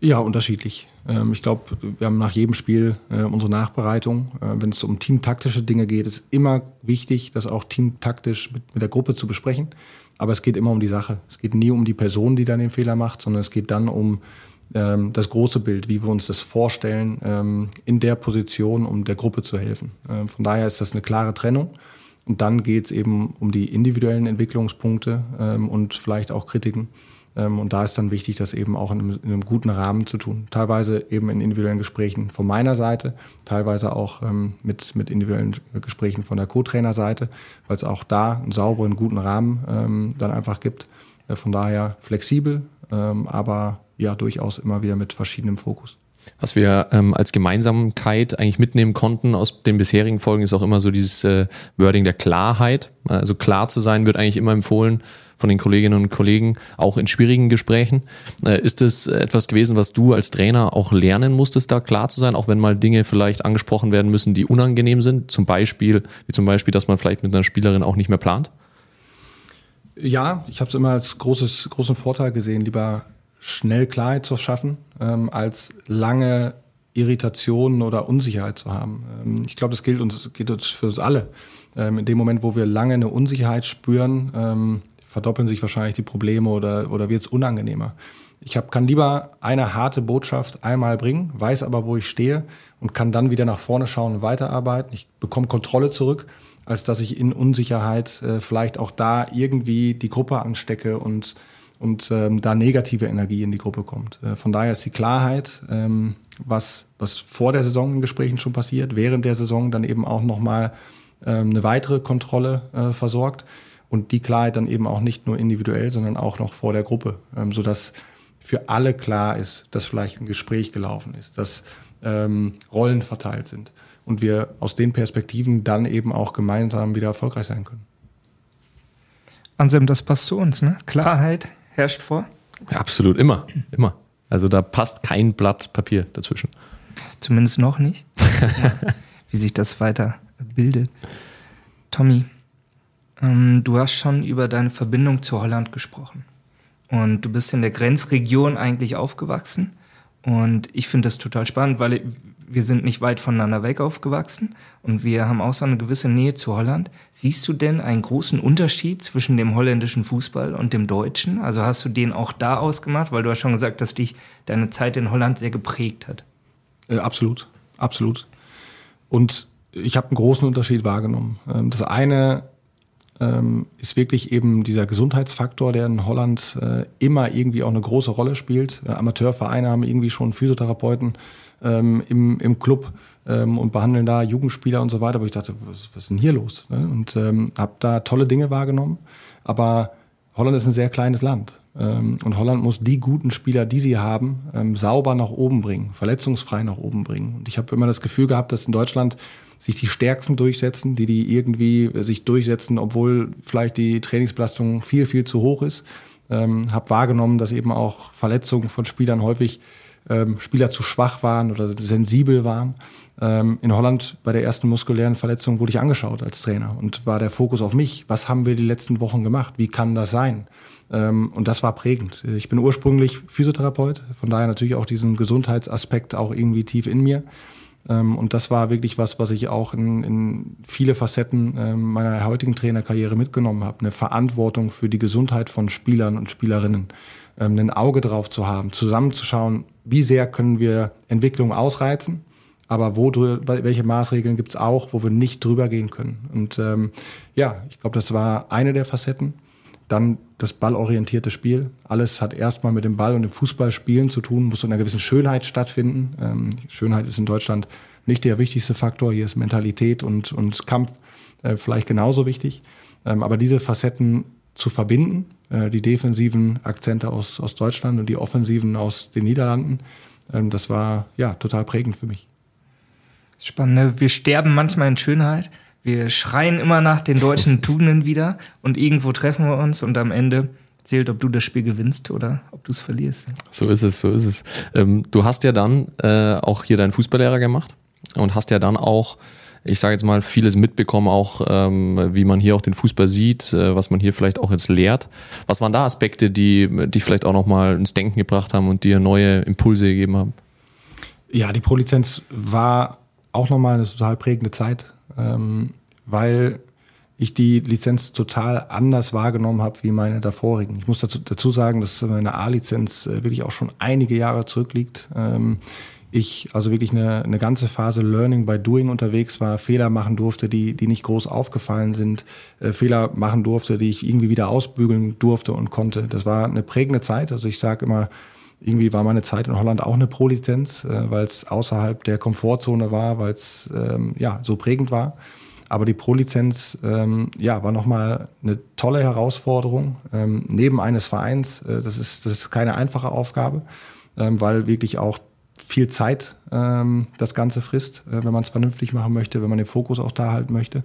Ja, unterschiedlich. Ähm, ich glaube, wir haben nach jedem Spiel äh, unsere Nachbereitung. Äh, wenn es um teamtaktische Dinge geht, ist immer wichtig, das auch teamtaktisch mit, der Gruppe zu besprechen. Aber es geht immer um die Sache. Es geht nie um die Person, die dann den Fehler macht, sondern es geht dann um ähm, das große Bild, wie wir uns das vorstellen, ähm, in der Position, um der Gruppe zu helfen. von daher ist das eine klare Trennung. Und dann geht es eben um die individuellen Entwicklungspunkte und vielleicht auch Kritiken. Ähm, und da ist dann wichtig, das eben auch in einem, in einem, guten Rahmen zu tun. Teilweise eben in individuellen Gesprächen von meiner Seite, teilweise auch ähm, mit, mit individuellen Gesprächen von der Co-Trainer-Seite, weil es auch da einen sauberen, guten Rahmen ähm, dann einfach gibt. Äh, von daher flexibel, ähm, aber ja durchaus immer wieder mit verschiedenem Fokus. Was wir ähm, als Gemeinsamkeit eigentlich mitnehmen konnten aus den bisherigen Folgen, ist auch immer so dieses äh, Wording der Klarheit. Also klar zu sein wird eigentlich immer empfohlen von den Kolleginnen und Kollegen, auch in schwierigen Gesprächen. Äh, ist es etwas gewesen, was du als Trainer auch lernen musstest, da klar zu sein, auch wenn mal Dinge vielleicht angesprochen werden müssen, die unangenehm sind? Zum Beispiel, wie zum Beispiel, dass man vielleicht mit einer Spielerin auch nicht mehr plant? Ja, ich habe es immer als großes, großen Vorteil gesehen, lieber schnell Klarheit zu schaffen, ähm, als lange Irritationen oder Unsicherheit zu haben. Ähm, ich glaube, das gilt uns, gilt uns für uns alle. Ähm, in dem Moment, wo wir lange eine Unsicherheit spüren, ähm, verdoppeln sich wahrscheinlich die Probleme oder, oder wird es unangenehmer. Ich hab, kann lieber eine harte Botschaft einmal bringen, weiß aber, wo ich stehe und kann dann wieder nach vorne schauen und weiterarbeiten. Ich bekomme Kontrolle zurück, als dass ich in Unsicherheit äh, vielleicht auch da irgendwie die Gruppe anstecke und, und ähm, da negative Energie in die Gruppe kommt. Äh, von daher ist die Klarheit, ähm, was, was vor der Saison in Gesprächen schon passiert, während der Saison dann eben auch nochmal ähm, eine weitere Kontrolle äh, versorgt und die Klarheit dann eben auch nicht nur individuell, sondern auch noch vor der Gruppe, ähm, sodass für alle klar ist, dass vielleicht ein Gespräch gelaufen ist, dass ähm, Rollen verteilt sind und wir aus den Perspektiven dann eben auch gemeinsam wieder erfolgreich sein können. Anselm, das passt zu uns, ne? Klarheit herrscht vor? Ja, absolut, immer, immer. Also da passt kein Blatt Papier dazwischen. Zumindest noch nicht. Wie sich das weiter bildet. Tommy, ähm, du hast schon über deine Verbindung zu Holland gesprochen. Und du bist in der Grenzregion eigentlich aufgewachsen. Und ich finde das total spannend, weil wir sind nicht weit voneinander weg aufgewachsen und wir haben auch so eine gewisse Nähe zu Holland. Siehst du denn einen großen Unterschied zwischen dem holländischen Fußball und dem deutschen? Also hast du den auch da ausgemacht, weil du hast schon gesagt, dass dich deine Zeit in Holland sehr geprägt hat. Äh, absolut, absolut. Und ich habe einen großen Unterschied wahrgenommen. Ähm, das eine ähm, ist wirklich eben dieser Gesundheitsfaktor, der in Holland äh, immer irgendwie auch eine große Rolle spielt. Äh, Amateurvereine haben irgendwie schon Physiotherapeuten ähm, im, im Club ähm, und behandeln da Jugendspieler und so weiter, wo ich dachte, was, was ist denn hier los? Ne? Und ähm, habe da tolle Dinge wahrgenommen. Aber Holland ist ein sehr kleines Land. Ähm, und Holland muss die guten Spieler, die sie haben, ähm, sauber nach oben bringen, verletzungsfrei nach oben bringen. Und ich habe immer das Gefühl gehabt, dass in Deutschland sich die Stärksten durchsetzen, die die irgendwie äh, sich durchsetzen, obwohl vielleicht die Trainingsbelastung viel, viel zu hoch ist. Ähm, habe wahrgenommen, dass eben auch Verletzungen von Spielern häufig ähm, Spieler zu schwach waren oder sensibel waren. Ähm, in Holland bei der ersten muskulären Verletzung wurde ich angeschaut als Trainer und war der Fokus auf mich. Was haben wir die letzten Wochen gemacht? Wie kann das sein? Ähm, und das war prägend. Ich bin ursprünglich Physiotherapeut, von daher natürlich auch diesen Gesundheitsaspekt auch irgendwie tief in mir. Ähm, und das war wirklich was, was ich auch in, in viele Facetten ähm, meiner heutigen Trainerkarriere mitgenommen habe. Eine Verantwortung für die Gesundheit von Spielern und Spielerinnen. Ähm, ein Auge drauf zu haben, zusammenzuschauen, wie sehr können wir Entwicklung ausreizen, aber wo welche Maßregeln gibt es auch, wo wir nicht drüber gehen können. Und ähm, ja, ich glaube, das war eine der Facetten. Dann das ballorientierte Spiel. Alles hat erstmal mit dem Ball und dem Fußballspielen zu tun, muss in einer gewissen Schönheit stattfinden. Ähm, Schönheit ist in Deutschland nicht der wichtigste Faktor. Hier ist Mentalität und, und Kampf äh, vielleicht genauso wichtig. Ähm, aber diese Facetten zu verbinden, äh, die defensiven Akzente aus, aus Deutschland und die offensiven aus den Niederlanden, ähm, das war ja total prägend für mich. Spannend. Ne? Wir sterben manchmal in Schönheit wir schreien immer nach den deutschen Tugenden wieder und irgendwo treffen wir uns und am Ende zählt, ob du das Spiel gewinnst oder ob du es verlierst. So ist es, so ist es. Ähm, du hast ja dann äh, auch hier deinen Fußballlehrer gemacht und hast ja dann auch ich sage jetzt mal, vieles mitbekommen, auch ähm, wie man hier auch den Fußball sieht, äh, was man hier vielleicht auch jetzt lehrt. Was waren da Aspekte, die dich vielleicht auch nochmal ins Denken gebracht haben und dir neue Impulse gegeben haben? Ja, die Pro-Lizenz war auch nochmal eine total prägende Zeit, ähm, weil ich die Lizenz total anders wahrgenommen habe wie meine davorigen. Ich muss dazu, dazu sagen, dass meine A-Lizenz äh, wirklich auch schon einige Jahre zurückliegt. Ähm, ich also wirklich eine, eine ganze Phase Learning by Doing unterwegs war, Fehler machen durfte, die, die nicht groß aufgefallen sind, äh, Fehler machen durfte, die ich irgendwie wieder ausbügeln durfte und konnte. Das war eine prägende Zeit. Also ich sage immer, irgendwie war meine Zeit in Holland auch eine Pro-Lizenz, äh, weil es außerhalb der Komfortzone war, weil es ähm, ja so prägend war. Aber die Pro-Lizenz ähm, ja, war nochmal eine tolle Herausforderung ähm, neben eines Vereins. Äh, das, ist, das ist keine einfache Aufgabe, ähm, weil wirklich auch viel Zeit ähm, das Ganze frisst, äh, wenn man es vernünftig machen möchte, wenn man den Fokus auch da halten möchte.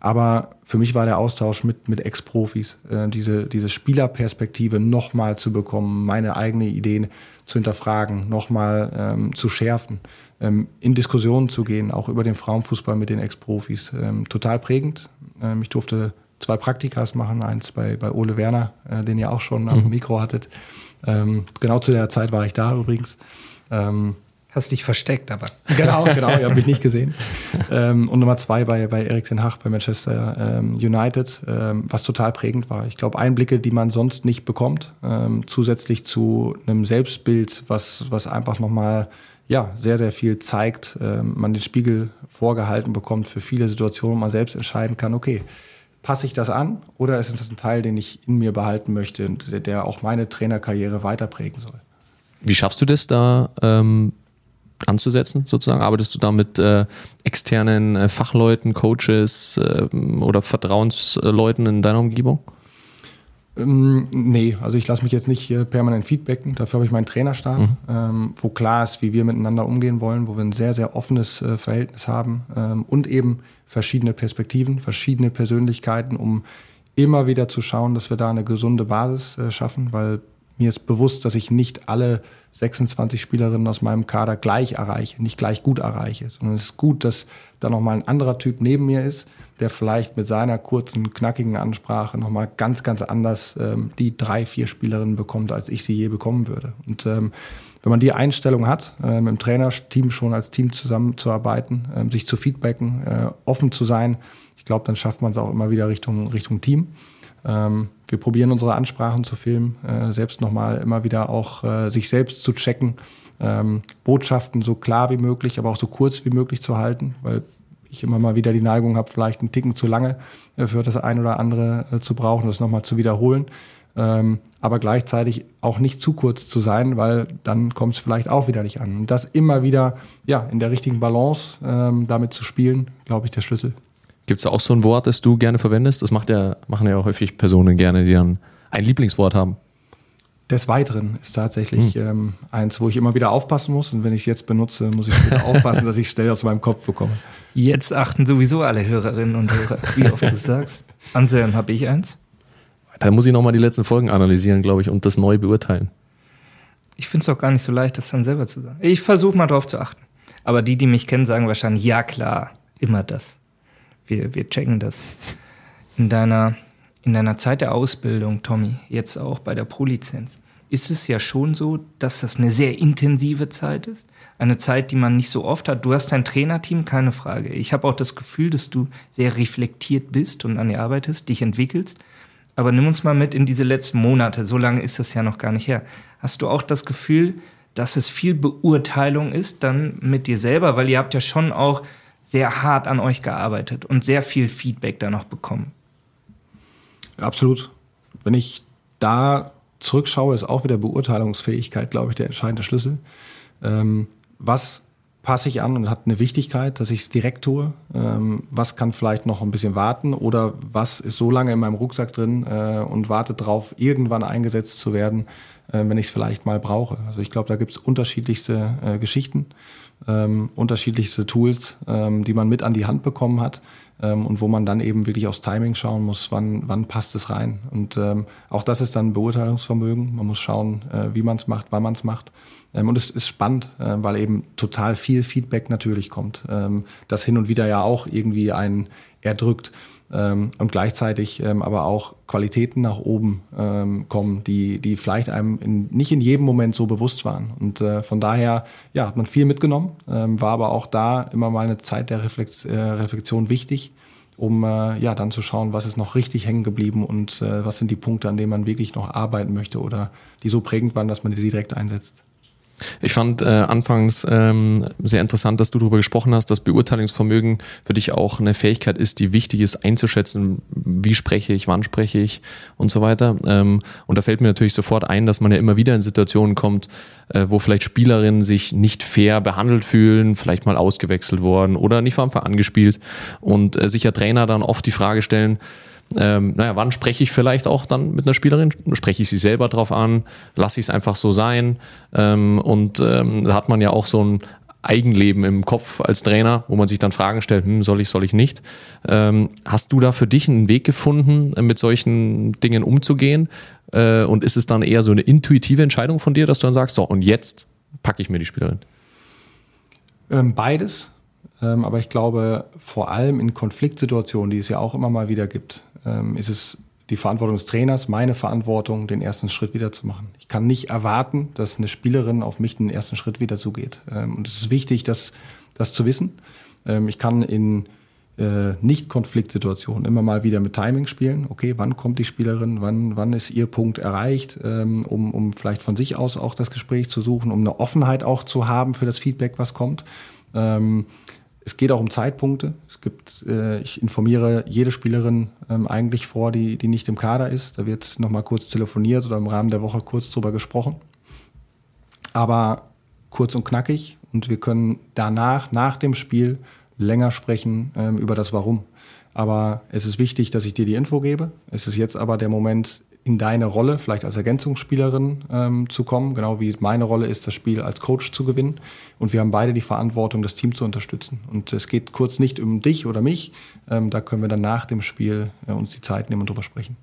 Aber für mich war der Austausch mit, mit Ex-Profis, äh, diese, diese Spielerperspektive nochmal zu bekommen, meine eigenen Ideen zu hinterfragen, nochmal ähm, zu schärfen, ähm, in Diskussionen zu gehen, auch über den Frauenfußball mit den Ex-Profis. Ähm, total prägend. Ähm, ich durfte zwei Praktikas machen, eins bei, bei Ole Werner, äh, den ihr auch schon am mhm. Mikro hattet. Ähm, genau zu der Zeit war ich da übrigens. Ähm, Hast dich versteckt, aber. Genau, genau, ihr habt mich nicht gesehen. ähm, und Nummer zwei bei, bei Erik Ten Hag bei Manchester ähm, United, ähm, was total prägend war. Ich glaube, Einblicke, die man sonst nicht bekommt, ähm, zusätzlich zu einem Selbstbild, was, was einfach nochmal ja, sehr, sehr viel zeigt, ähm, man den Spiegel vorgehalten bekommt für viele Situationen, wo man selbst entscheiden kann, okay, passe ich das an oder ist es ein Teil, den ich in mir behalten möchte und der, der auch meine Trainerkarriere weiter prägen soll? Wie schaffst du das da ähm, anzusetzen, sozusagen? Arbeitest du da mit äh, externen äh, Fachleuten, Coaches äh, oder Vertrauensleuten in deiner Umgebung? Ähm, nee, also ich lasse mich jetzt nicht permanent feedbacken. Dafür habe ich meinen Trainerstab, mhm. ähm, wo klar ist, wie wir miteinander umgehen wollen, wo wir ein sehr, sehr offenes äh, Verhältnis haben ähm, und eben verschiedene Perspektiven, verschiedene Persönlichkeiten, um immer wieder zu schauen, dass wir da eine gesunde Basis äh, schaffen, weil mir ist bewusst, dass ich nicht alle 26 Spielerinnen aus meinem Kader gleich erreiche, nicht gleich gut erreiche, sondern es ist gut, dass da nochmal ein anderer Typ neben mir ist, der vielleicht mit seiner kurzen, knackigen Ansprache nochmal ganz, ganz anders ähm, die drei, vier Spielerinnen bekommt, als ich sie je bekommen würde. Und ähm, wenn man die Einstellung hat, äh, mit Trainerteam schon als Team zusammenzuarbeiten, äh, sich zu feedbacken, äh, offen zu sein, ich glaube, dann schafft man es auch immer wieder Richtung, Richtung Team. Ähm, wir probieren unsere Ansprachen zu filmen, äh, selbst nochmal immer wieder auch äh, sich selbst zu checken, ähm, Botschaften so klar wie möglich, aber auch so kurz wie möglich zu halten, weil ich immer mal wieder die Neigung habe, vielleicht einen Ticken zu lange äh, für das ein oder andere äh, zu brauchen, das nochmal zu wiederholen. Ähm, aber gleichzeitig auch nicht zu kurz zu sein, weil dann kommt es vielleicht auch wieder nicht an. Und das immer wieder ja, in der richtigen Balance ähm, damit zu spielen, glaube ich, der Schlüssel. Gibt es auch so ein Wort, das du gerne verwendest? Das macht ja, machen ja häufig Personen gerne, die dann ein Lieblingswort haben. Des Weiteren ist tatsächlich hm. ähm, eins, wo ich immer wieder aufpassen muss. Und wenn ich es jetzt benutze, muss ich wieder aufpassen, dass ich schnell aus meinem Kopf bekomme. Jetzt achten sowieso alle Hörerinnen und Hörer, wie oft du sagst. Anselm, habe ich eins? Da muss ich nochmal die letzten Folgen analysieren, glaube ich, und das neu beurteilen. Ich finde es auch gar nicht so leicht, das dann selber zu sagen. Ich versuche mal drauf zu achten. Aber die, die mich kennen, sagen wahrscheinlich, ja klar, immer das. Wir, wir checken das. In deiner, in deiner Zeit der Ausbildung, Tommy, jetzt auch bei der Pro-Lizenz, ist es ja schon so, dass das eine sehr intensive Zeit ist. Eine Zeit, die man nicht so oft hat. Du hast dein Trainerteam, keine Frage. Ich habe auch das Gefühl, dass du sehr reflektiert bist und an dir arbeitest, dich entwickelst. Aber nimm uns mal mit in diese letzten Monate. So lange ist das ja noch gar nicht her. Hast du auch das Gefühl, dass es viel Beurteilung ist dann mit dir selber? Weil ihr habt ja schon auch sehr hart an euch gearbeitet und sehr viel Feedback da noch bekommen. Absolut. Wenn ich da zurückschaue, ist auch wieder Beurteilungsfähigkeit, glaube ich, der entscheidende Schlüssel. Ähm, was passe ich an und hat eine Wichtigkeit, dass ich es direkt tue? Ähm, was kann vielleicht noch ein bisschen warten? Oder was ist so lange in meinem Rucksack drin äh, und wartet darauf, irgendwann eingesetzt zu werden, äh, wenn ich es vielleicht mal brauche? Also ich glaube, da gibt es unterschiedlichste äh, Geschichten ähm, unterschiedlichste Tools, ähm, die man mit an die Hand bekommen hat, ähm, und wo man dann eben wirklich aufs Timing schauen muss, wann, wann passt es rein. Und ähm, auch das ist dann Beurteilungsvermögen. Man muss schauen, äh, wie man es macht, wann man es macht. Ähm, und es ist spannend, äh, weil eben total viel Feedback natürlich kommt, ähm, das hin und wieder ja auch irgendwie einen erdrückt ähm, und gleichzeitig ähm, aber auch Qualitäten nach oben ähm, kommen, die, die vielleicht einem in, nicht in jedem Moment so bewusst waren. Und äh, von daher ja, hat man viel mitgenommen, ähm, war aber auch da immer mal eine Zeit der Reflekt, äh, Reflexion wichtig, um äh, ja dann zu schauen, was ist noch richtig hängen geblieben und äh, was sind die Punkte, an denen man wirklich noch arbeiten möchte oder die so prägend waren, dass man sie direkt einsetzt. Ich fand äh, anfangs ähm, sehr interessant, dass du darüber gesprochen hast, dass Beurteilungsvermögen für dich auch eine Fähigkeit ist, die wichtig ist, einzuschätzen, wie spreche ich, wann spreche ich und so weiter. Ähm, und da fällt mir natürlich sofort ein, dass man ja immer wieder in Situationen kommt, äh, wo vielleicht Spielerinnen sich nicht fair behandelt fühlen, vielleicht mal ausgewechselt worden oder nicht von Anfang an gespielt und äh, sich ja Trainer dann oft die Frage stellen, ähm, naja, wann spreche ich vielleicht auch dann mit einer Spielerin? Spreche ich sie selber drauf an? Lasse ich es einfach so sein? Ähm, und ähm, da hat man ja auch so ein Eigenleben im Kopf als Trainer, wo man sich dann Fragen stellt, hm, soll ich, soll ich nicht? Ähm, hast du da für dich einen Weg gefunden, mit solchen Dingen umzugehen? Äh, und ist es dann eher so eine intuitive Entscheidung von dir, dass du dann sagst, so, und jetzt packe ich mir die Spielerin? Ähm, beides. Ähm, aber ich glaube, vor allem in Konfliktsituationen, die es ja auch immer mal wieder gibt, ähm, ist es die Verantwortung des Trainers, meine Verantwortung, den ersten Schritt wieder zu machen. Ich kann nicht erwarten, dass eine Spielerin auf mich den ersten Schritt wieder zugeht. Ähm, und es ist wichtig, das, das zu wissen. Ähm, ich kann in äh, Nicht-Konfliktsituationen immer mal wieder mit Timing spielen. Okay, wann kommt die Spielerin, wann, wann ist ihr Punkt erreicht, ähm, um, um vielleicht von sich aus auch das Gespräch zu suchen, um eine Offenheit auch zu haben für das Feedback, was kommt. Ähm, es geht auch um Zeitpunkte. Es gibt, äh, ich informiere jede Spielerin ähm, eigentlich vor, die, die nicht im Kader ist. Da wird nochmal kurz telefoniert oder im Rahmen der Woche kurz drüber gesprochen. Aber kurz und knackig und wir können danach, nach dem Spiel, länger sprechen ähm, über das Warum. Aber es ist wichtig, dass ich dir die Info gebe. Es ist jetzt aber der Moment, in deine Rolle, vielleicht als Ergänzungsspielerin ähm, zu kommen, genau wie meine Rolle ist, das Spiel als Coach zu gewinnen. Und wir haben beide die Verantwortung, das Team zu unterstützen. Und es geht kurz nicht um dich oder mich. Ähm, da können wir dann nach dem Spiel äh, uns die Zeit nehmen und drüber sprechen.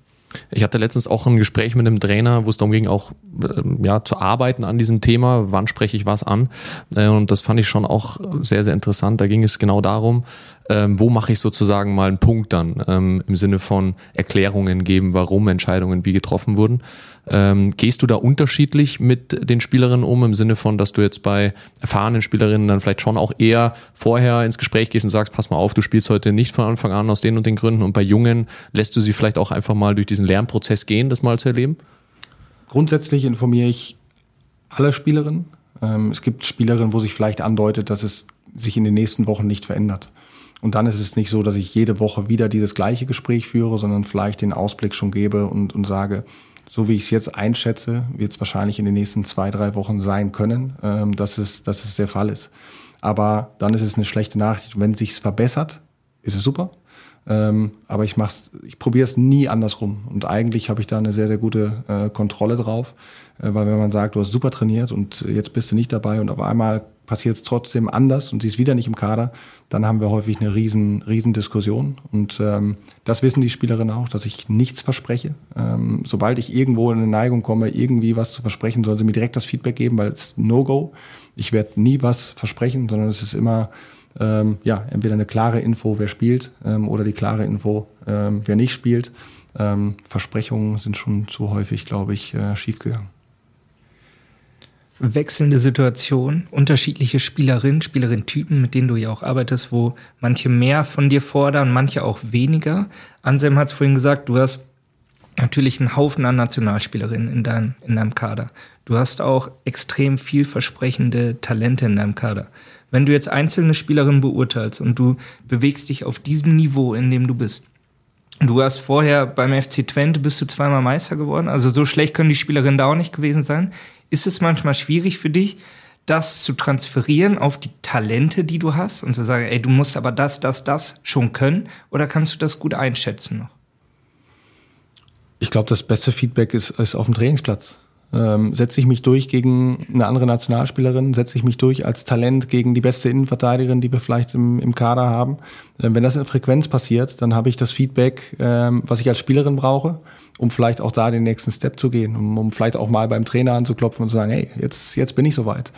Ich hatte letztens auch ein Gespräch mit einem Trainer, wo es darum ging, auch ähm, ja, zu arbeiten an diesem Thema, wann spreche ich was an. Äh, und das fand ich schon auch sehr, sehr interessant. Da ging es genau darum, ähm, wo mache ich sozusagen mal einen Punkt dann ähm, im Sinne von Erklärungen geben, warum Entscheidungen wie getroffen wurden. Ähm, gehst du da unterschiedlich mit den Spielerinnen um, im Sinne von, dass du jetzt bei erfahrenen Spielerinnen dann vielleicht schon auch eher vorher ins Gespräch gehst und sagst, pass mal auf, du spielst heute nicht von Anfang an aus den und den Gründen und bei Jungen lässt du sie vielleicht auch einfach mal durch diesen Lernprozess gehen, das mal zu erleben? Grundsätzlich informiere ich alle Spielerinnen. Ähm, es gibt Spielerinnen, wo sich vielleicht andeutet, dass es sich in den nächsten Wochen nicht verändert. Und dann ist es nicht so, dass ich jede Woche wieder dieses gleiche Gespräch führe, sondern vielleicht den Ausblick schon gebe und, und sage, so wie ich es jetzt einschätze, wird es wahrscheinlich in den nächsten zwei, drei Wochen sein können, ähm, dass, es, dass es der Fall ist. Aber dann ist es eine schlechte Nachricht. Wenn es sich verbessert, ist es super. Ähm, aber ich mach's, ich probiere es nie andersrum. Und eigentlich habe ich da eine sehr, sehr gute äh, Kontrolle drauf. Äh, weil wenn man sagt, du hast super trainiert und jetzt bist du nicht dabei und auf einmal passiert es trotzdem anders und sie ist wieder nicht im Kader, dann haben wir häufig eine riesen, riesen Diskussion. Und ähm, das wissen die Spielerinnen auch, dass ich nichts verspreche. Ähm, sobald ich irgendwo in eine Neigung komme, irgendwie was zu versprechen, sollen sie mir direkt das Feedback geben, weil es No-Go. Ich werde nie was versprechen, sondern es ist immer ähm, ja, entweder eine klare Info, wer spielt, ähm, oder die klare Info, ähm, wer nicht spielt. Ähm, Versprechungen sind schon zu häufig, glaube ich, äh, schiefgegangen wechselnde Situation, unterschiedliche Spielerinnen, Spielerin-Typen, mit denen du ja auch arbeitest, wo manche mehr von dir fordern, manche auch weniger. Anselm hat es vorhin gesagt, du hast natürlich einen Haufen an Nationalspielerinnen in, dein, in deinem Kader. Du hast auch extrem vielversprechende Talente in deinem Kader. Wenn du jetzt einzelne Spielerinnen beurteilst und du bewegst dich auf diesem Niveau, in dem du bist, Du hast vorher beim FC Twente bist du zweimal Meister geworden. Also so schlecht können die Spielerinnen da auch nicht gewesen sein. Ist es manchmal schwierig für dich, das zu transferieren auf die Talente, die du hast und zu sagen, ey, du musst aber das, das, das schon können? Oder kannst du das gut einschätzen noch? Ich glaube, das beste Feedback ist, ist auf dem Trainingsplatz. Ähm, setze ich mich durch gegen eine andere Nationalspielerin? Setze ich mich durch als Talent gegen die beste Innenverteidigerin, die wir vielleicht im, im Kader haben? Ähm, wenn das in Frequenz passiert, dann habe ich das Feedback, ähm, was ich als Spielerin brauche, um vielleicht auch da den nächsten Step zu gehen, um, um vielleicht auch mal beim Trainer anzuklopfen und zu sagen, hey, jetzt, jetzt bin ich soweit.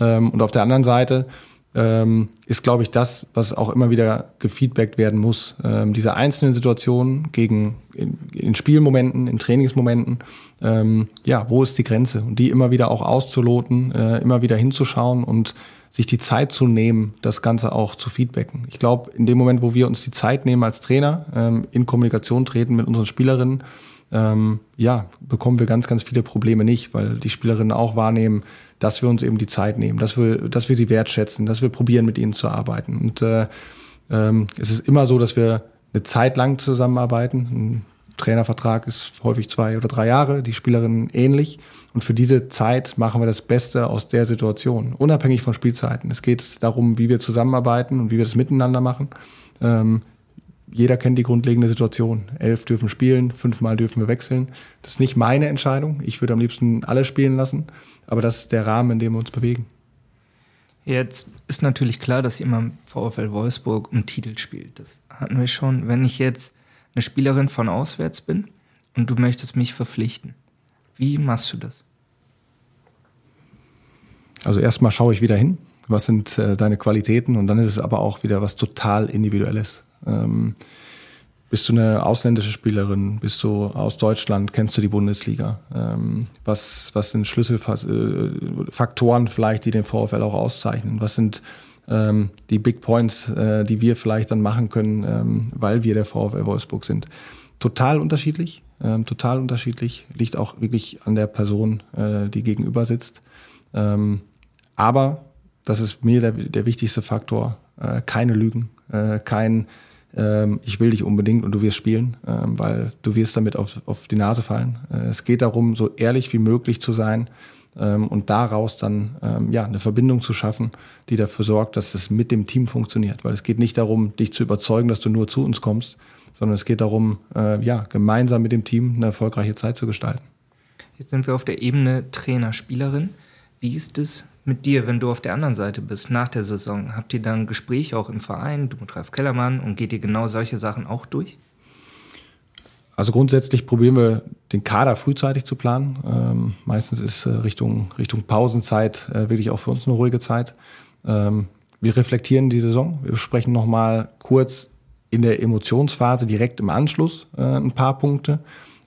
Ähm, und auf der anderen Seite ähm, ist, glaube ich, das, was auch immer wieder gefeedbackt werden muss. Ähm, diese einzelnen Situationen gegen in, in Spielmomenten, in Trainingsmomenten, ähm, ja, wo ist die Grenze? Und die immer wieder auch auszuloten, äh, immer wieder hinzuschauen und sich die Zeit zu nehmen, das Ganze auch zu feedbacken. Ich glaube, in dem Moment, wo wir uns die Zeit nehmen als Trainer, ähm, in Kommunikation treten mit unseren Spielerinnen, ähm, ja, bekommen wir ganz, ganz viele Probleme nicht, weil die Spielerinnen auch wahrnehmen, dass wir uns eben die Zeit nehmen, dass wir, dass wir sie wertschätzen, dass wir probieren, mit ihnen zu arbeiten. Und äh, ähm, es ist immer so, dass wir eine Zeit lang zusammenarbeiten. Ein Trainervertrag ist häufig zwei oder drei Jahre, die Spielerinnen ähnlich. Und für diese Zeit machen wir das Beste aus der Situation, unabhängig von Spielzeiten. Es geht darum, wie wir zusammenarbeiten und wie wir das miteinander machen. Ähm, jeder kennt die grundlegende Situation. Elf dürfen spielen, fünfmal dürfen wir wechseln. Das ist nicht meine Entscheidung. Ich würde am liebsten alle spielen lassen, aber das ist der Rahmen, in dem wir uns bewegen. Jetzt ist natürlich klar, dass ihr immer VfL Wolfsburg um Titel spielt. Das hatten wir schon. Wenn ich jetzt eine Spielerin von auswärts bin und du möchtest mich verpflichten, wie machst du das? Also erstmal schaue ich wieder hin, was sind äh, deine Qualitäten und dann ist es aber auch wieder was total Individuelles. Ähm, bist du eine ausländische Spielerin? Bist du aus Deutschland? Kennst du die Bundesliga? Ähm, was, was sind Schlüsselfaktoren äh, vielleicht, die den VfL auch auszeichnen? Was sind ähm, die Big Points, äh, die wir vielleicht dann machen können, ähm, weil wir der VfL Wolfsburg sind? Total unterschiedlich, ähm, total unterschiedlich. Liegt auch wirklich an der Person, äh, die gegenüber sitzt. Ähm, aber das ist mir der, der wichtigste Faktor. Äh, keine Lügen, äh, kein ich will dich unbedingt und du wirst spielen, ähm, weil du wirst damit auf, auf die Nase fallen. Äh, es geht darum, so ehrlich wie möglich zu sein ähm, und daraus dann ähm, ja, eine Verbindung zu schaffen, die dafür sorgt, dass es mit dem Team funktioniert. Weil es geht nicht darum, dich zu überzeugen, dass du nur zu uns kommst, sondern es geht darum, äh, ja, gemeinsam mit dem Team eine erfolgreiche Zeit zu gestalten. Jetzt sind wir auf der Ebene Trainer-Spielerin. Wie ist es mit dir, wenn du auf der anderen Seite bist, nach der Saison? Habt ihr dann Gespräche auch im Verein, du mit Ralf Kellermann, und geht ihr genau solche Sachen auch durch? Also grundsätzlich probieren wir den Kader frühzeitig zu planen. Ähm, meistens ist äh, Richtung, Richtung Pausenzeit äh, wirklich auch für uns eine ruhige Zeit. Ähm, wir reflektieren die Saison. Wir besprechen nochmal kurz in der Emotionsphase direkt im Anschluss äh, ein paar Punkte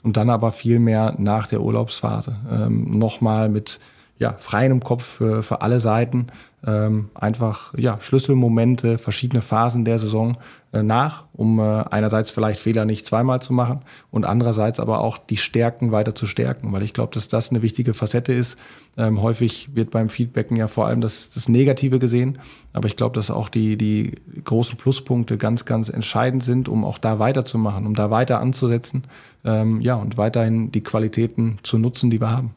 und dann aber viel mehr nach der Urlaubsphase. Ähm, nochmal mit ja, freien im Kopf für, für alle Seiten. Ähm, einfach ja, Schlüsselmomente, verschiedene Phasen der Saison äh, nach, um äh, einerseits vielleicht Fehler nicht zweimal zu machen und andererseits aber auch die Stärken weiter zu stärken, weil ich glaube, dass das eine wichtige Facette ist. Ähm, häufig wird beim Feedbacken ja vor allem das, das Negative gesehen, aber ich glaube, dass auch die, die großen Pluspunkte ganz, ganz entscheidend sind, um auch da weiterzumachen, um da weiter anzusetzen ähm, ja, und weiterhin die Qualitäten zu nutzen, die wir haben.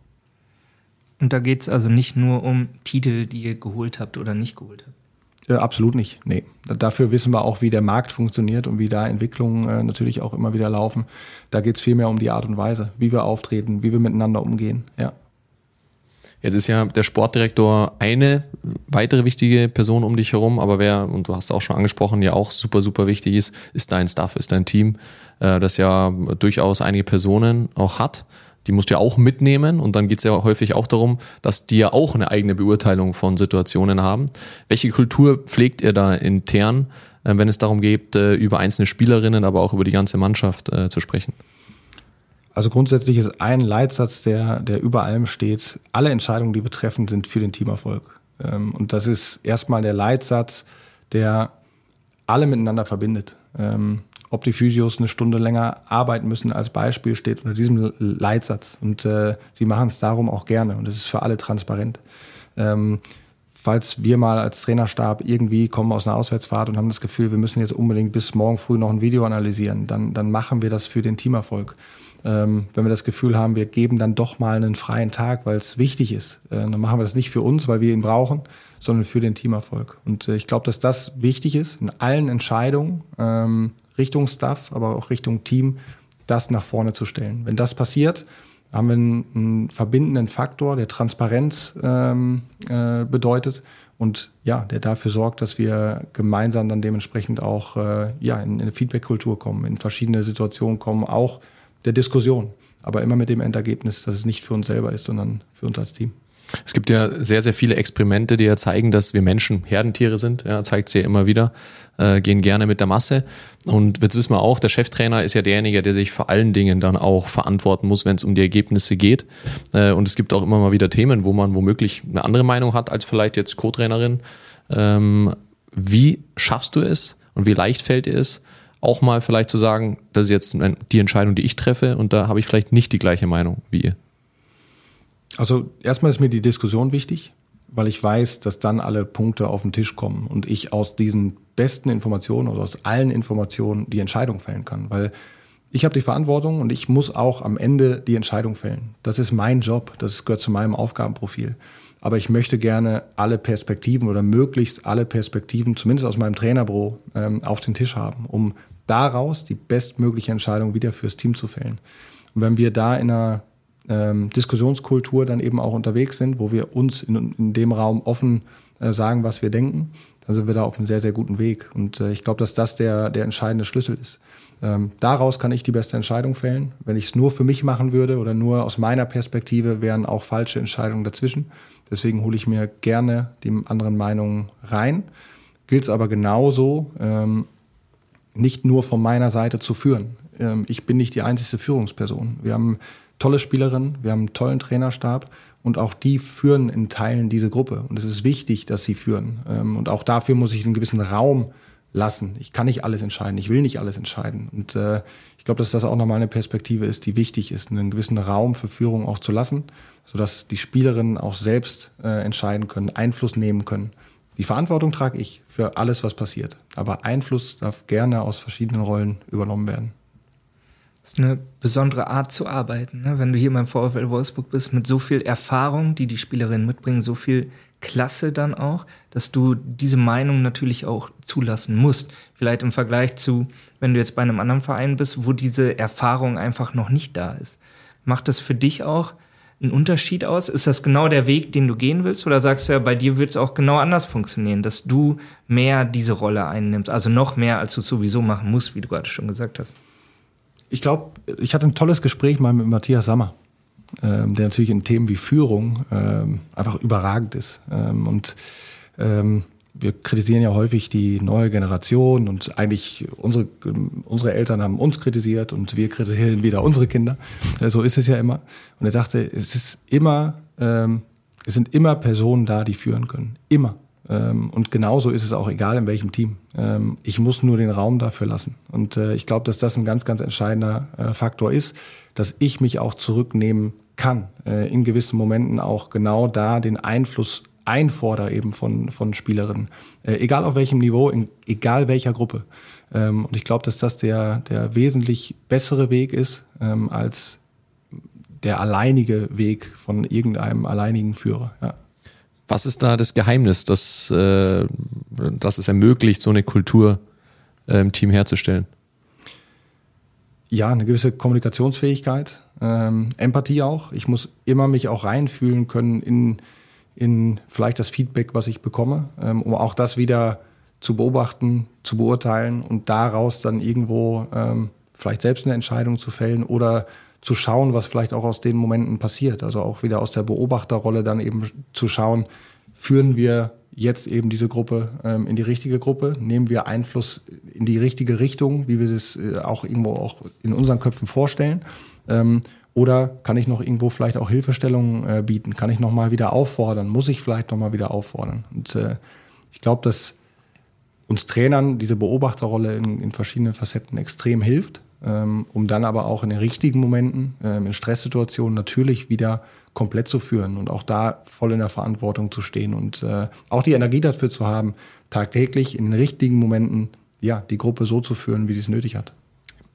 Und da geht es also nicht nur um Titel, die ihr geholt habt oder nicht geholt habt. Ja, absolut nicht. Nee. Dafür wissen wir auch, wie der Markt funktioniert und wie da Entwicklungen äh, natürlich auch immer wieder laufen. Da geht es vielmehr um die Art und Weise, wie wir auftreten, wie wir miteinander umgehen. Ja. Jetzt ist ja der Sportdirektor eine weitere wichtige Person um dich herum, aber wer, und du hast auch schon angesprochen, ja auch super, super wichtig ist, ist dein Staff, ist dein Team, äh, das ja durchaus einige Personen auch hat die musst du ja auch mitnehmen und dann geht es ja häufig auch darum, dass die ja auch eine eigene Beurteilung von Situationen haben. Welche Kultur pflegt ihr da intern, äh, wenn es darum geht, äh, über einzelne Spielerinnen, aber auch über die ganze Mannschaft äh, zu sprechen? Also grundsätzlich ist ein Leitsatz, der, der über allem steht, alle Entscheidungen, die betreffen, sind für den Teamerfolg. Ähm, und das ist erstmal der Leitsatz, der alle miteinander verbindet. Ob die Physios eine Stunde länger arbeiten müssen als Beispiel steht unter diesem Leitsatz. Und äh, sie machen es darum auch gerne und es ist für alle transparent. Ähm, falls wir mal als Trainerstab irgendwie kommen aus einer Auswärtsfahrt und haben das Gefühl, wir müssen jetzt unbedingt bis morgen früh noch ein Video analysieren, dann, dann machen wir das für den Teamerfolg. Ähm, wenn wir das Gefühl haben, wir geben dann doch mal einen freien Tag, weil es wichtig ist, äh, dann machen wir das nicht für uns, weil wir ihn brauchen, sondern für den Teamerfolg. Und äh, ich glaube, dass das wichtig ist in allen Entscheidungen, ähm, Richtung Staff, aber auch Richtung Team, das nach vorne zu stellen. Wenn das passiert, haben wir einen, einen verbindenden Faktor, der Transparenz ähm, äh, bedeutet und ja, der dafür sorgt, dass wir gemeinsam dann dementsprechend auch äh, ja, in, in eine Feedback-Kultur kommen, in verschiedene Situationen kommen, auch der Diskussion. Aber immer mit dem Endergebnis, dass es nicht für uns selber ist, sondern für uns als Team. Es gibt ja sehr, sehr viele Experimente, die ja zeigen, dass wir Menschen Herdentiere sind. Ja, zeigt sie ja immer wieder, äh, gehen gerne mit der Masse. Und jetzt wissen wir auch, der Cheftrainer ist ja derjenige, der sich vor allen Dingen dann auch verantworten muss, wenn es um die Ergebnisse geht. Äh, und es gibt auch immer mal wieder Themen, wo man womöglich eine andere Meinung hat als vielleicht jetzt Co-Trainerin. Ähm, wie schaffst du es und wie leicht fällt dir es, auch mal vielleicht zu sagen, das ist jetzt die Entscheidung, die ich treffe und da habe ich vielleicht nicht die gleiche Meinung wie ihr? Also erstmal ist mir die Diskussion wichtig, weil ich weiß, dass dann alle Punkte auf den Tisch kommen und ich aus diesen besten Informationen oder aus allen Informationen die Entscheidung fällen kann, weil ich habe die Verantwortung und ich muss auch am Ende die Entscheidung fällen. Das ist mein Job, das gehört zu meinem Aufgabenprofil. Aber ich möchte gerne alle Perspektiven oder möglichst alle Perspektiven, zumindest aus meinem Trainerbüro, ähm, auf den Tisch haben, um daraus die bestmögliche Entscheidung wieder fürs Team zu fällen. Und wenn wir da in einer ähm, Diskussionskultur dann eben auch unterwegs sind, wo wir uns in, in dem Raum offen äh, sagen, was wir denken, dann sind wir da auf einem sehr, sehr guten Weg. Und äh, ich glaube, dass das der, der entscheidende Schlüssel ist. Ähm, daraus kann ich die beste Entscheidung fällen. Wenn ich es nur für mich machen würde oder nur aus meiner Perspektive, wären auch falsche Entscheidungen dazwischen. Deswegen hole ich mir gerne die anderen Meinungen rein. Gilt es aber genauso, ähm, nicht nur von meiner Seite zu führen. Ähm, ich bin nicht die einzige Führungsperson. Wir haben tolle Spielerin, wir haben einen tollen Trainerstab und auch die führen in Teilen diese Gruppe. Und es ist wichtig, dass sie führen. Ähm, und auch dafür muss ich einen gewissen Raum lassen. Ich kann nicht alles entscheiden, ich will nicht alles entscheiden. Und äh, ich glaube, dass das auch nochmal eine Perspektive ist, die wichtig ist, einen gewissen Raum für Führung auch zu lassen, sodass die Spielerinnen auch selbst äh, entscheiden können, Einfluss nehmen können. Die Verantwortung trage ich für alles, was passiert. Aber Einfluss darf gerne aus verschiedenen Rollen übernommen werden. Das ist eine besondere Art zu arbeiten. Ne? Wenn du hier beim VfL Wolfsburg bist, mit so viel Erfahrung, die die Spielerinnen mitbringen, so viel Klasse dann auch, dass du diese Meinung natürlich auch zulassen musst. Vielleicht im Vergleich zu, wenn du jetzt bei einem anderen Verein bist, wo diese Erfahrung einfach noch nicht da ist. Macht das für dich auch einen Unterschied aus? Ist das genau der Weg, den du gehen willst? Oder sagst du ja, bei dir wird es auch genau anders funktionieren, dass du mehr diese Rolle einnimmst? Also noch mehr, als du sowieso machen musst, wie du gerade schon gesagt hast ich glaube, ich hatte ein tolles Gespräch mal mit Matthias Sammer, ähm, der natürlich in Themen wie Führung ähm, einfach überragend ist. Ähm, und ähm, wir kritisieren ja häufig die neue Generation und eigentlich unsere, unsere Eltern haben uns kritisiert und wir kritisieren wieder unsere Kinder. Äh, so ist es ja immer. Und er sagte, es ist immer, ähm, es sind immer Personen da, die führen können. Immer. Ähm, und genauso ist es auch egal, in welchem Team. Ähm, ich muss nur den Raum dafür lassen. Und äh, ich glaube, dass das ein ganz, ganz entscheidender äh, Faktor ist, dass ich mich auch zurücknehmen kann. Äh, in gewissen Momenten auch genau da den Einfluss einfordere eben von, von Spielerinnen. Egal auf welchem Niveau, in, egal welcher Gruppe. Ähm, und ich glaube, dass das der, der wesentlich bessere Weg ist, als der alleinige Weg von irgendeinem alleinigen Führer. Ja. Was ist da das Geheimnis, dass, äh, dass es ermöglicht, so eine Kultur äh, im Team herzustellen? Ja, eine gewisse Kommunikationsfähigkeit, ähm, Empathie auch. Ich muss immer mich auch reinfühlen können in, in vielleicht das Feedback, was ich bekomme, ähm, um auch das wieder zu beobachten, zu beurteilen und daraus dann irgendwo ähm, vielleicht selbst eine Entscheidung zu fällen oder zu schauen, was vielleicht auch aus den Momenten passiert. Also auch wieder aus der Beobachterrolle dann eben zu schauen, führen wir jetzt eben diese Gruppe ähm, in die richtige Gruppe, nehmen wir Einfluss in die richtige Richtung, wie wir es äh, auch irgendwo auch in unseren Köpfen vorstellen. Ähm, oder kann ich noch irgendwo vielleicht auch Hilfestellungen äh, bieten? Kann ich nochmal wieder auffordern? Muss ich vielleicht nochmal wieder auffordern? Und äh, ich glaube, dass uns Trainern diese Beobachterrolle in, in verschiedenen Facetten extrem hilft um dann aber auch in den richtigen Momenten, ähm, in Stresssituationen natürlich wieder komplett zu führen und auch da voll in der Verantwortung zu stehen und äh, auch die Energie dafür zu haben, tagtäglich in den richtigen Momenten ja, die Gruppe so zu führen, wie sie es nötig hat.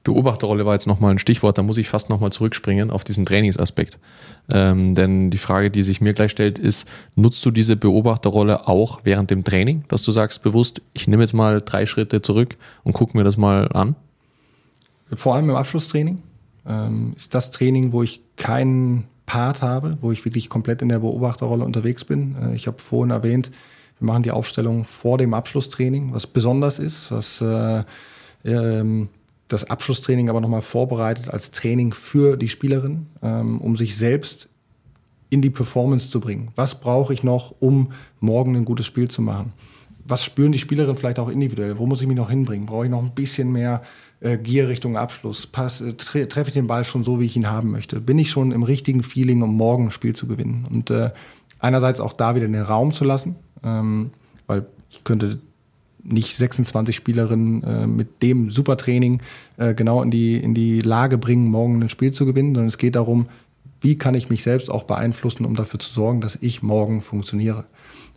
Beobachterrolle war jetzt nochmal ein Stichwort, da muss ich fast nochmal zurückspringen auf diesen Trainingsaspekt. Ähm, denn die Frage, die sich mir gleich stellt, ist, nutzt du diese Beobachterrolle auch während dem Training, dass du sagst bewusst, ich nehme jetzt mal drei Schritte zurück und gucke mir das mal an? Vor allem im Abschlusstraining. ähm, ist das Training, wo ich keinen Part habe, wo ich wirklich komplett in der Beobachterrolle unterwegs bin. Äh, ich habe vorhin erwähnt, wir machen die Aufstellung vor dem Abschlusstraining, was besonders ist, was äh, ähm, das Abschlusstraining aber nochmal vorbereitet als Training für die Spielerin, ähm, um sich selbst in die Performance zu bringen. Was brauche ich noch, um morgen ein gutes Spiel zu machen? Was spüren die Spielerinnen vielleicht auch individuell? Wo muss ich mich noch hinbringen? Brauche ich noch ein bisschen mehr äh, Gier Richtung Abschluss? Pass, äh, tre treffe ich den Ball schon so, wie ich ihn haben möchte? Bin ich schon im richtigen Feeling, um morgen ein Spiel zu gewinnen? Und äh, einerseits auch da wieder den Raum zu lassen, ähm, weil ich könnte nicht 26 Spielerinnen äh, mit dem Supertraining äh, genau in die, in die Lage bringen, morgen ein Spiel zu gewinnen, sondern es geht darum, wie kann ich mich selbst auch beeinflussen, um dafür zu sorgen, dass ich morgen funktioniere.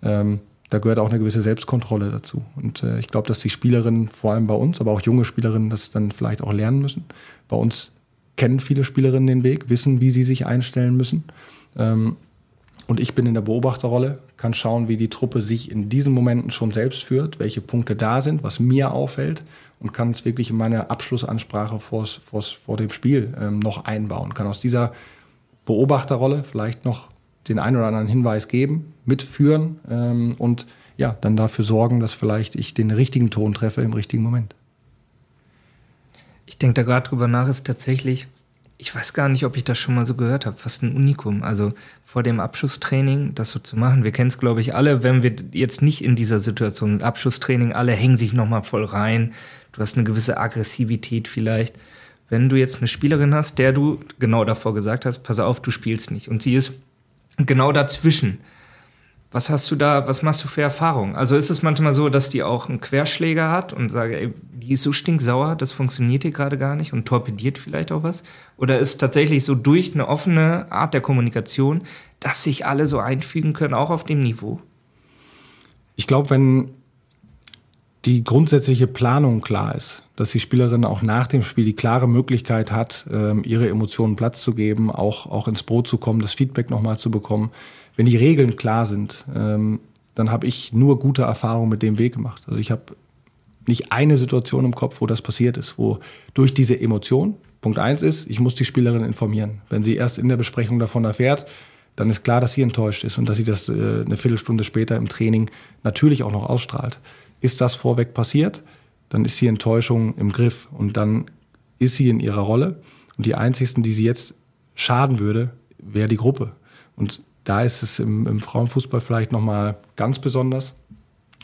Ähm, da gehört auch eine gewisse Selbstkontrolle dazu. Und äh, ich glaube, dass die Spielerinnen, vor allem bei uns, aber auch junge Spielerinnen, das dann vielleicht auch lernen müssen. Bei uns kennen viele Spielerinnen den Weg, wissen, wie sie sich einstellen müssen. Ähm, und ich bin in der Beobachterrolle, kann schauen, wie die Truppe sich in diesen Momenten schon selbst führt, welche Punkte da sind, was mir auffällt und kann es wirklich in meine Abschlussansprache vors, vors, vor dem Spiel ähm, noch einbauen. Kann aus dieser Beobachterrolle vielleicht noch den einen oder anderen Hinweis geben, mitführen ähm, und ja, dann dafür sorgen, dass vielleicht ich den richtigen Ton treffe im richtigen Moment. Ich denke da gerade drüber nach, ist tatsächlich, ich weiß gar nicht, ob ich das schon mal so gehört habe, fast ein Unikum. Also vor dem Abschusstraining das so zu machen. Wir kennen es, glaube ich, alle, wenn wir jetzt nicht in dieser Situation sind. Abschusstraining, alle hängen sich nochmal voll rein. Du hast eine gewisse Aggressivität vielleicht. Wenn du jetzt eine Spielerin hast, der du genau davor gesagt hast, pass auf, du spielst nicht. Und sie ist genau dazwischen. Was hast du da, was machst du für Erfahrungen? Also ist es manchmal so, dass die auch einen Querschläger hat und sage, ey, die ist so stinksauer, das funktioniert hier gerade gar nicht und torpediert vielleicht auch was? Oder ist tatsächlich so durch eine offene Art der Kommunikation, dass sich alle so einfügen können, auch auf dem Niveau? Ich glaube, wenn die grundsätzliche Planung klar ist, dass die Spielerin auch nach dem Spiel die klare Möglichkeit hat, ähm, ihre Emotionen Platz zu geben, auch, auch ins Brot zu kommen, das Feedback nochmal zu bekommen. Wenn die Regeln klar sind, ähm, dann habe ich nur gute Erfahrungen mit dem Weg gemacht. Also ich habe nicht eine Situation im Kopf, wo das passiert ist, wo durch diese Emotion, Punkt eins ist, ich muss die Spielerin informieren. Wenn sie erst in der Besprechung davon erfährt, dann ist klar, dass sie enttäuscht ist und dass sie das äh, eine Viertelstunde später im Training natürlich auch noch ausstrahlt. Ist das vorweg passiert, dann ist die Enttäuschung im Griff und dann ist sie in ihrer Rolle. Und die einzigsten, die sie jetzt schaden würde, wäre die Gruppe. Und da ist es im, im Frauenfußball vielleicht nochmal ganz besonders,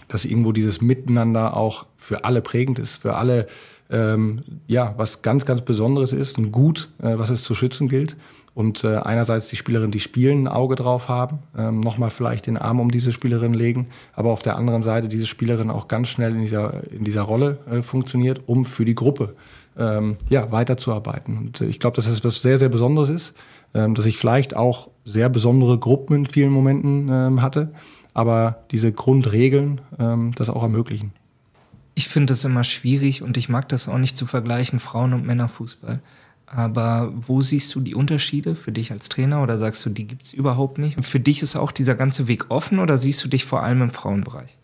dass irgendwo dieses Miteinander auch für alle prägend ist, für alle ähm, ja, was ganz, ganz Besonderes ist, ein Gut, äh, was es zu schützen gilt und äh, einerseits die Spielerinnen, die spielen, ein Auge drauf haben, ähm, nochmal vielleicht den Arm um diese Spielerin legen, aber auf der anderen Seite diese Spielerin auch ganz schnell in dieser, in dieser Rolle äh, funktioniert, um für die Gruppe ähm, ja, weiterzuarbeiten. Und äh, ich glaube, dass es was sehr, sehr Besonderes ist, ähm, dass ich vielleicht auch sehr besondere Gruppen in vielen Momenten ähm, hatte, aber diese Grundregeln ähm, das auch ermöglichen. Ich finde es immer schwierig und ich mag das auch nicht zu vergleichen, Frauen- und Männerfußball. Aber wo siehst du die Unterschiede für dich als Trainer oder sagst du, die gibt es überhaupt nicht? Und für dich ist auch dieser ganze Weg offen oder siehst du dich vor allem im Frauenbereich?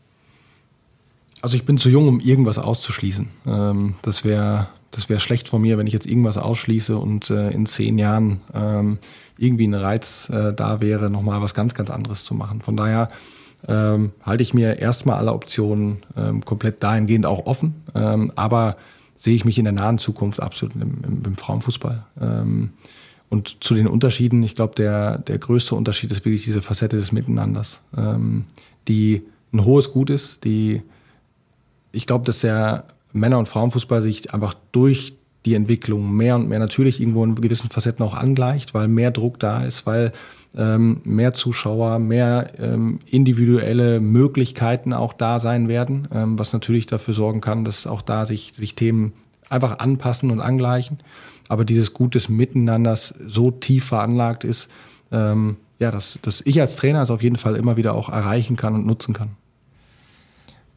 Also ich bin zu jung, um irgendwas auszuschließen. Ähm, das wäre das wär schlecht von mir, wenn ich jetzt irgendwas ausschließe und äh, in zehn Jahren ähm, irgendwie ein Reiz äh, da wäre, nochmal was ganz, ganz anderes zu machen. Von daher ähm, halte ich mir erstmal alle Optionen komplett dahingehend auch offen. aber sehe ich mich in der nahen Zukunft absolut im, im, im Frauenfußball. Ähm, und zu den Unterschieden, ich glaube, der, der größte Unterschied ist wirklich diese Facette des Miteinanders, ähm, die ein hohes Gut ist, die ich glaube, dass der Männer- und Frauenfußball sich einfach durch die Entwicklung mehr und mehr natürlich irgendwo in gewissen Facetten auch angleicht, weil mehr Druck da ist, weil ähm, mehr Zuschauer, mehr ähm, individuelle Möglichkeiten auch da sein werden, ähm, was natürlich dafür sorgen kann, dass auch da sich, sich Themen einfach anpassen und angleichen. Aber dieses gutes Miteinanders so tief veranlagt ist, ähm, ja, dass, dass ich als Trainer es auf jeden Fall immer wieder auch erreichen kann und nutzen kann.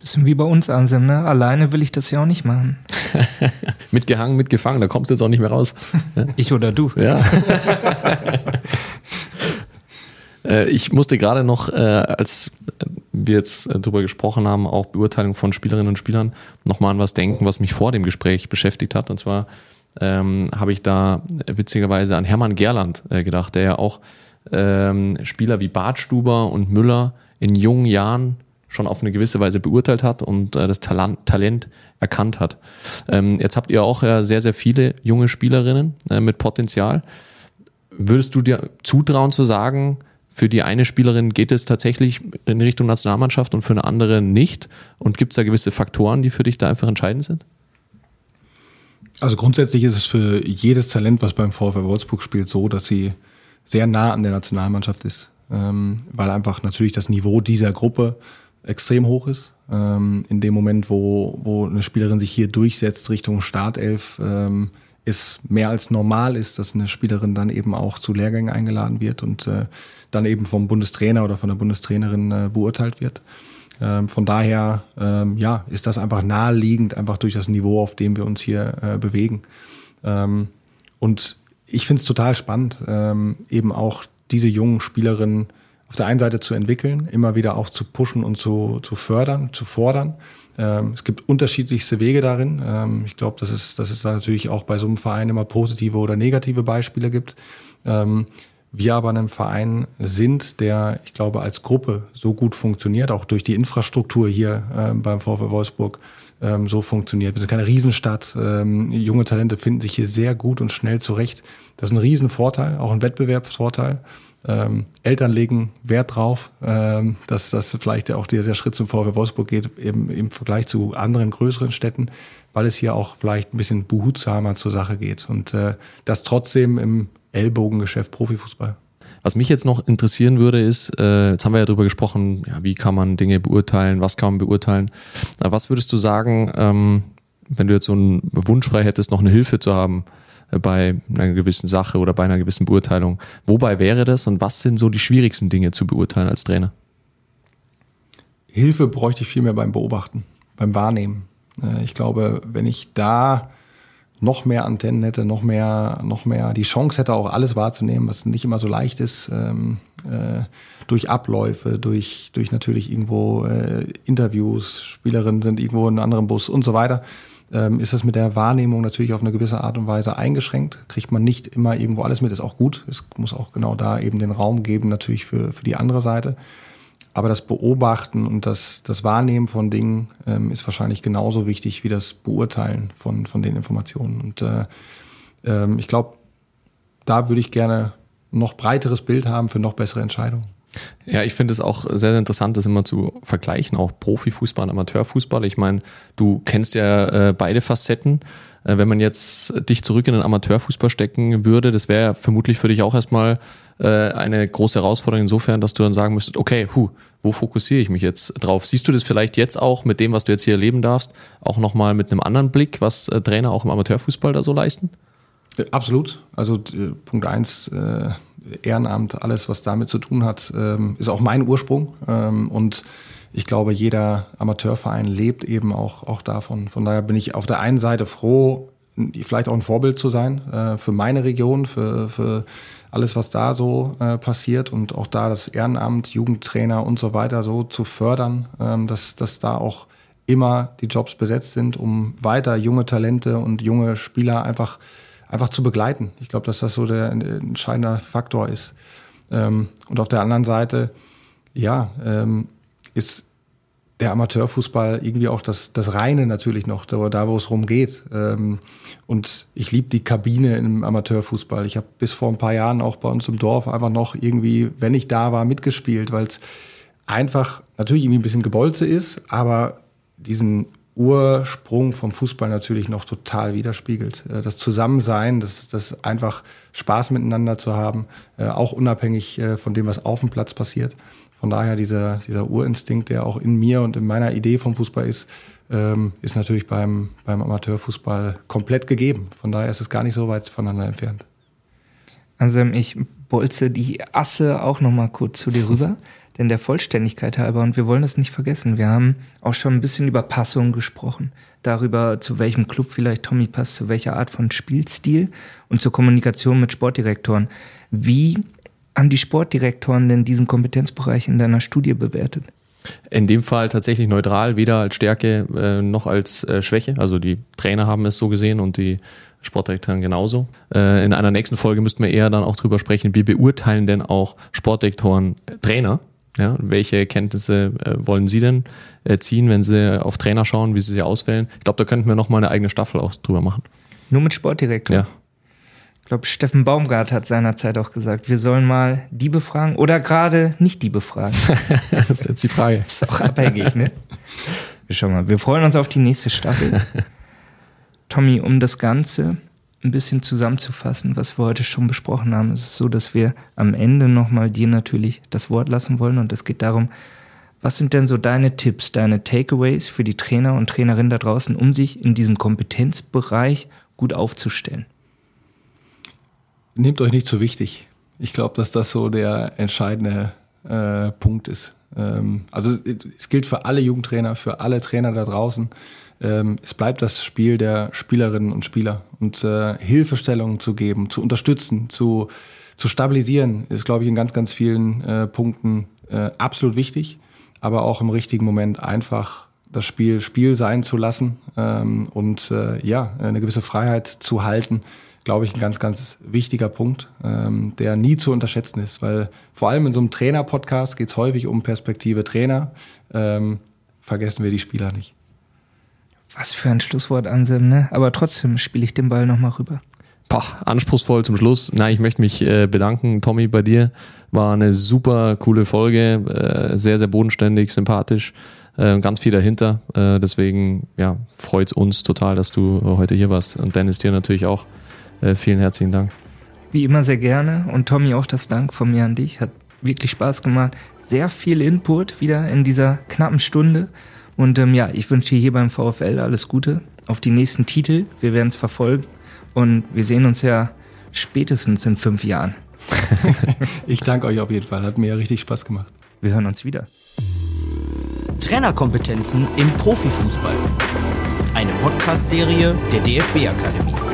Bisschen wie bei uns, Ansem, ne? Alleine will ich das ja auch nicht machen. mitgehangen, mitgefangen, da kommst du jetzt auch nicht mehr raus. ich oder du. Ja. Äh, ich musste gerade noch, äh, als wir jetzt äh, darüber gesprochen haben, auch Beurteilung von Spielerinnen und Spielern, nochmal an was denken, was mich vor dem Gespräch beschäftigt hat. Und zwar ähm, habe ich da witzigerweise an Hermann Gerland äh, gedacht, der ja auch ähm, Spieler wie Bartstuber und Müller in jungen Jahren schon auf eine gewisse Weise beurteilt hat und äh, das Talent, Talent erkannt hat. Ähm, jetzt habt ihr auch äh, sehr, sehr viele junge Spielerinnen mit Potenzial. Würdest du dir zutrauen zu sagen, für die eine Spielerin geht es tatsächlich in Richtung Nationalmannschaft und für eine andere nicht? Und gibt es da gewisse Faktoren, die für dich da einfach entscheidend sind? Also grundsätzlich ist es für jedes Talent, was beim VfL Wolfsburg spielt, so, dass sie sehr nah an der Nationalmannschaft ist, ähm, weil einfach natürlich das Niveau dieser Gruppe extrem hoch ist. Ähm, in dem Moment, wo, wo eine Spielerin sich hier durchsetzt Richtung Startelf, ähm, es mehr als normal ist, dass eine Spielerin dann eben auch zu Lehrgängen eingeladen wird und äh, dann eben vom Bundestrainer oder von der Bundestrainerin äh, beurteilt wird. Ähm, von daher ähm, ja, ist das einfach naheliegend, einfach durch das Niveau, auf dem wir uns hier äh, bewegen. Ähm, und ich finde es total spannend, ähm, eben auch diese jungen Spielerinnen auf der einen Seite zu entwickeln, immer wieder auch zu pushen und zu, zu fördern, zu fordern. Ähm, es gibt unterschiedlichste Wege darin. Ähm, ich glaube, dass es, dass es da natürlich auch bei so einem Verein immer positive oder negative Beispiele gibt. Ähm, wir aber einem Verein sind, der, ich glaube, als Gruppe so gut funktioniert, auch durch die Infrastruktur hier ähm, beim VfL Wolfsburg ähm, so funktioniert. Wir sind keine Riesenstadt. Ähm, junge Talente finden sich hier sehr gut und schnell zurecht. Das ist ein Riesenvorteil, auch ein Wettbewerbsvorteil. Ähm, Eltern legen Wert drauf, ähm, dass das vielleicht auch dieser Schritt zum VfL Wolfsburg geht, eben im Vergleich zu anderen größeren Städten, weil es hier auch vielleicht ein bisschen behutsamer zur Sache geht. Und äh, das trotzdem im Ellbogengeschäft Profifußball. Was mich jetzt noch interessieren würde, ist, äh, jetzt haben wir ja darüber gesprochen, ja, wie kann man Dinge beurteilen, was kann man beurteilen. Aber was würdest du sagen, ähm, wenn du jetzt so einen Wunsch frei hättest, noch eine Hilfe zu haben äh, bei einer gewissen Sache oder bei einer gewissen Beurteilung? Wobei wäre das und was sind so die schwierigsten Dinge zu beurteilen als Trainer? Hilfe bräuchte ich viel mehr beim Beobachten, beim Wahrnehmen. Äh, ich glaube, wenn ich da noch mehr Antennen hätte, noch mehr, noch mehr die Chance hätte, auch alles wahrzunehmen, was nicht immer so leicht ist, ähm, äh, durch Abläufe, durch, durch natürlich irgendwo äh, Interviews, Spielerinnen sind irgendwo in einem anderen Bus und so weiter, ähm, ist das mit der Wahrnehmung natürlich auf eine gewisse Art und Weise eingeschränkt. Kriegt man nicht immer irgendwo alles mit, ist auch gut. Es muss auch genau da eben den Raum geben, natürlich für, für die andere Seite. Aber das Beobachten und das, das Wahrnehmen von Dingen ähm, ist wahrscheinlich genauso wichtig wie das Beurteilen von, von den Informationen. Und äh, ähm, ich glaube, da würde ich gerne noch breiteres Bild haben für noch bessere Entscheidungen. Ja, ich finde es auch sehr, sehr interessant, das immer zu vergleichen, auch Profifußball und Amateurfußball. Ich meine, du kennst ja äh, beide Facetten. Äh, wenn man jetzt dich zurück in den Amateurfußball stecken würde, das wäre vermutlich für dich auch erstmal äh, eine große Herausforderung insofern, dass du dann sagen müsstest, okay, hu, wo fokussiere ich mich jetzt drauf? Siehst du das vielleicht jetzt auch mit dem, was du jetzt hier erleben darfst, auch nochmal mit einem anderen Blick, was äh, Trainer auch im Amateurfußball da so leisten? Absolut. Also äh, Punkt eins, äh, Ehrenamt, alles, was damit zu tun hat, ähm, ist auch mein Ursprung. Ähm, und ich glaube, jeder Amateurverein lebt eben auch, auch davon. Von daher bin ich auf der einen Seite froh, vielleicht auch ein Vorbild zu sein äh, für meine Region, für, für alles, was da so äh, passiert und auch da das Ehrenamt, Jugendtrainer und so weiter so zu fördern, ähm, dass, dass da auch immer die Jobs besetzt sind, um weiter junge Talente und junge Spieler einfach, einfach zu begleiten. Ich glaube, dass das so der entscheidende Faktor ist. Ähm, und auf der anderen Seite, ja, ähm, ist der Amateurfußball irgendwie auch das, das Reine natürlich noch, da, wo es rumgeht. Ähm, und ich liebe die Kabine im Amateurfußball. Ich habe bis vor ein paar Jahren auch bei uns im Dorf einfach noch irgendwie, wenn ich da war, mitgespielt, weil es einfach natürlich irgendwie ein bisschen Gebolze ist, aber diesen Ursprung vom Fußball natürlich noch total widerspiegelt. Äh, das Zusammensein, das, das einfach Spaß miteinander zu haben, äh, auch unabhängig äh, von dem, was auf dem Platz passiert. Von daher dieser, dieser Urinstinkt, der auch in mir und in meiner Idee vom Fußball ist, ähm, ist natürlich beim, beim Amateurfußball komplett gegeben. Von daher ist es gar nicht so weit voneinander entfernt. Also ich bolze die Asse auch noch mal kurz zu dir rüber, denn der Vollständigkeit halber und wir wollen das nicht vergessen. Wir haben auch schon ein bisschen über Passung gesprochen, darüber zu welchem Club vielleicht Tommy passt, zu welcher Art von Spielstil und zur Kommunikation mit Sportdirektoren. Wie haben die Sportdirektoren denn diesen Kompetenzbereich in deiner Studie bewertet? In dem Fall tatsächlich neutral, weder als Stärke äh, noch als äh, Schwäche. Also die Trainer haben es so gesehen und die Sportdirektoren genauso. Äh, in einer nächsten Folge müssten wir eher dann auch drüber sprechen, wie beurteilen denn auch Sportdirektoren Trainer? Ja, welche Erkenntnisse äh, wollen Sie denn äh, ziehen, wenn Sie auf Trainer schauen, wie Sie sie auswählen? Ich glaube, da könnten wir noch mal eine eigene Staffel auch drüber machen. Nur mit Sportdirektor? Ja. Ich glaube, Steffen Baumgart hat seinerzeit auch gesagt, wir sollen mal die befragen oder gerade nicht die befragen. das ist jetzt die Frage. Das ist auch abhängig, ne? Wir schauen mal. Wir freuen uns auf die nächste Staffel. Tommy, um das Ganze ein bisschen zusammenzufassen, was wir heute schon besprochen haben, ist es so, dass wir am Ende nochmal dir natürlich das Wort lassen wollen und es geht darum, was sind denn so deine Tipps, deine Takeaways für die Trainer und Trainerinnen da draußen, um sich in diesem Kompetenzbereich gut aufzustellen? Nehmt euch nicht zu wichtig. Ich glaube, dass das so der entscheidende äh, Punkt ist. Ähm, also es gilt für alle Jugendtrainer, für alle Trainer da draußen ähm, es bleibt das Spiel der Spielerinnen und Spieler. Und äh, Hilfestellungen zu geben, zu unterstützen, zu, zu stabilisieren, ist, glaube ich, in ganz, ganz vielen äh, Punkten äh, absolut wichtig. Aber auch im richtigen Moment einfach das Spiel Spiel sein zu lassen ähm, und äh, ja, eine gewisse Freiheit zu halten, glaube ich, ein ganz, ganz wichtiger Punkt, ähm, der nie zu unterschätzen ist. Weil vor allem in so einem Trainer-Podcast geht es häufig um Perspektive Trainer. Ähm, vergessen wir die Spieler nicht. Was für ein Schlusswort, Anselm, ne? Aber trotzdem spiele ich den Ball nochmal rüber. Boah, anspruchsvoll zum Schluss. Nein, ich möchte mich äh, bedanken, Tommy, bei dir. War eine super coole Folge, äh, sehr, sehr bodenständig, sympathisch, äh, ganz viel dahinter. Äh, deswegen ja, freut es uns total, dass du heute hier warst. Und Dennis, dir natürlich auch äh, vielen herzlichen Dank. Wie immer sehr gerne und Tommy auch das Dank von mir an dich. Hat wirklich Spaß gemacht. Sehr viel Input wieder in dieser knappen Stunde. Und ähm, ja, ich wünsche hier beim VfL alles Gute auf die nächsten Titel. Wir werden es verfolgen und wir sehen uns ja spätestens in fünf Jahren. ich danke euch auf jeden Fall. Hat mir richtig Spaß gemacht. Wir hören uns wieder. Trainerkompetenzen im Profifußball. Eine Podcast-Serie der DFB Akademie.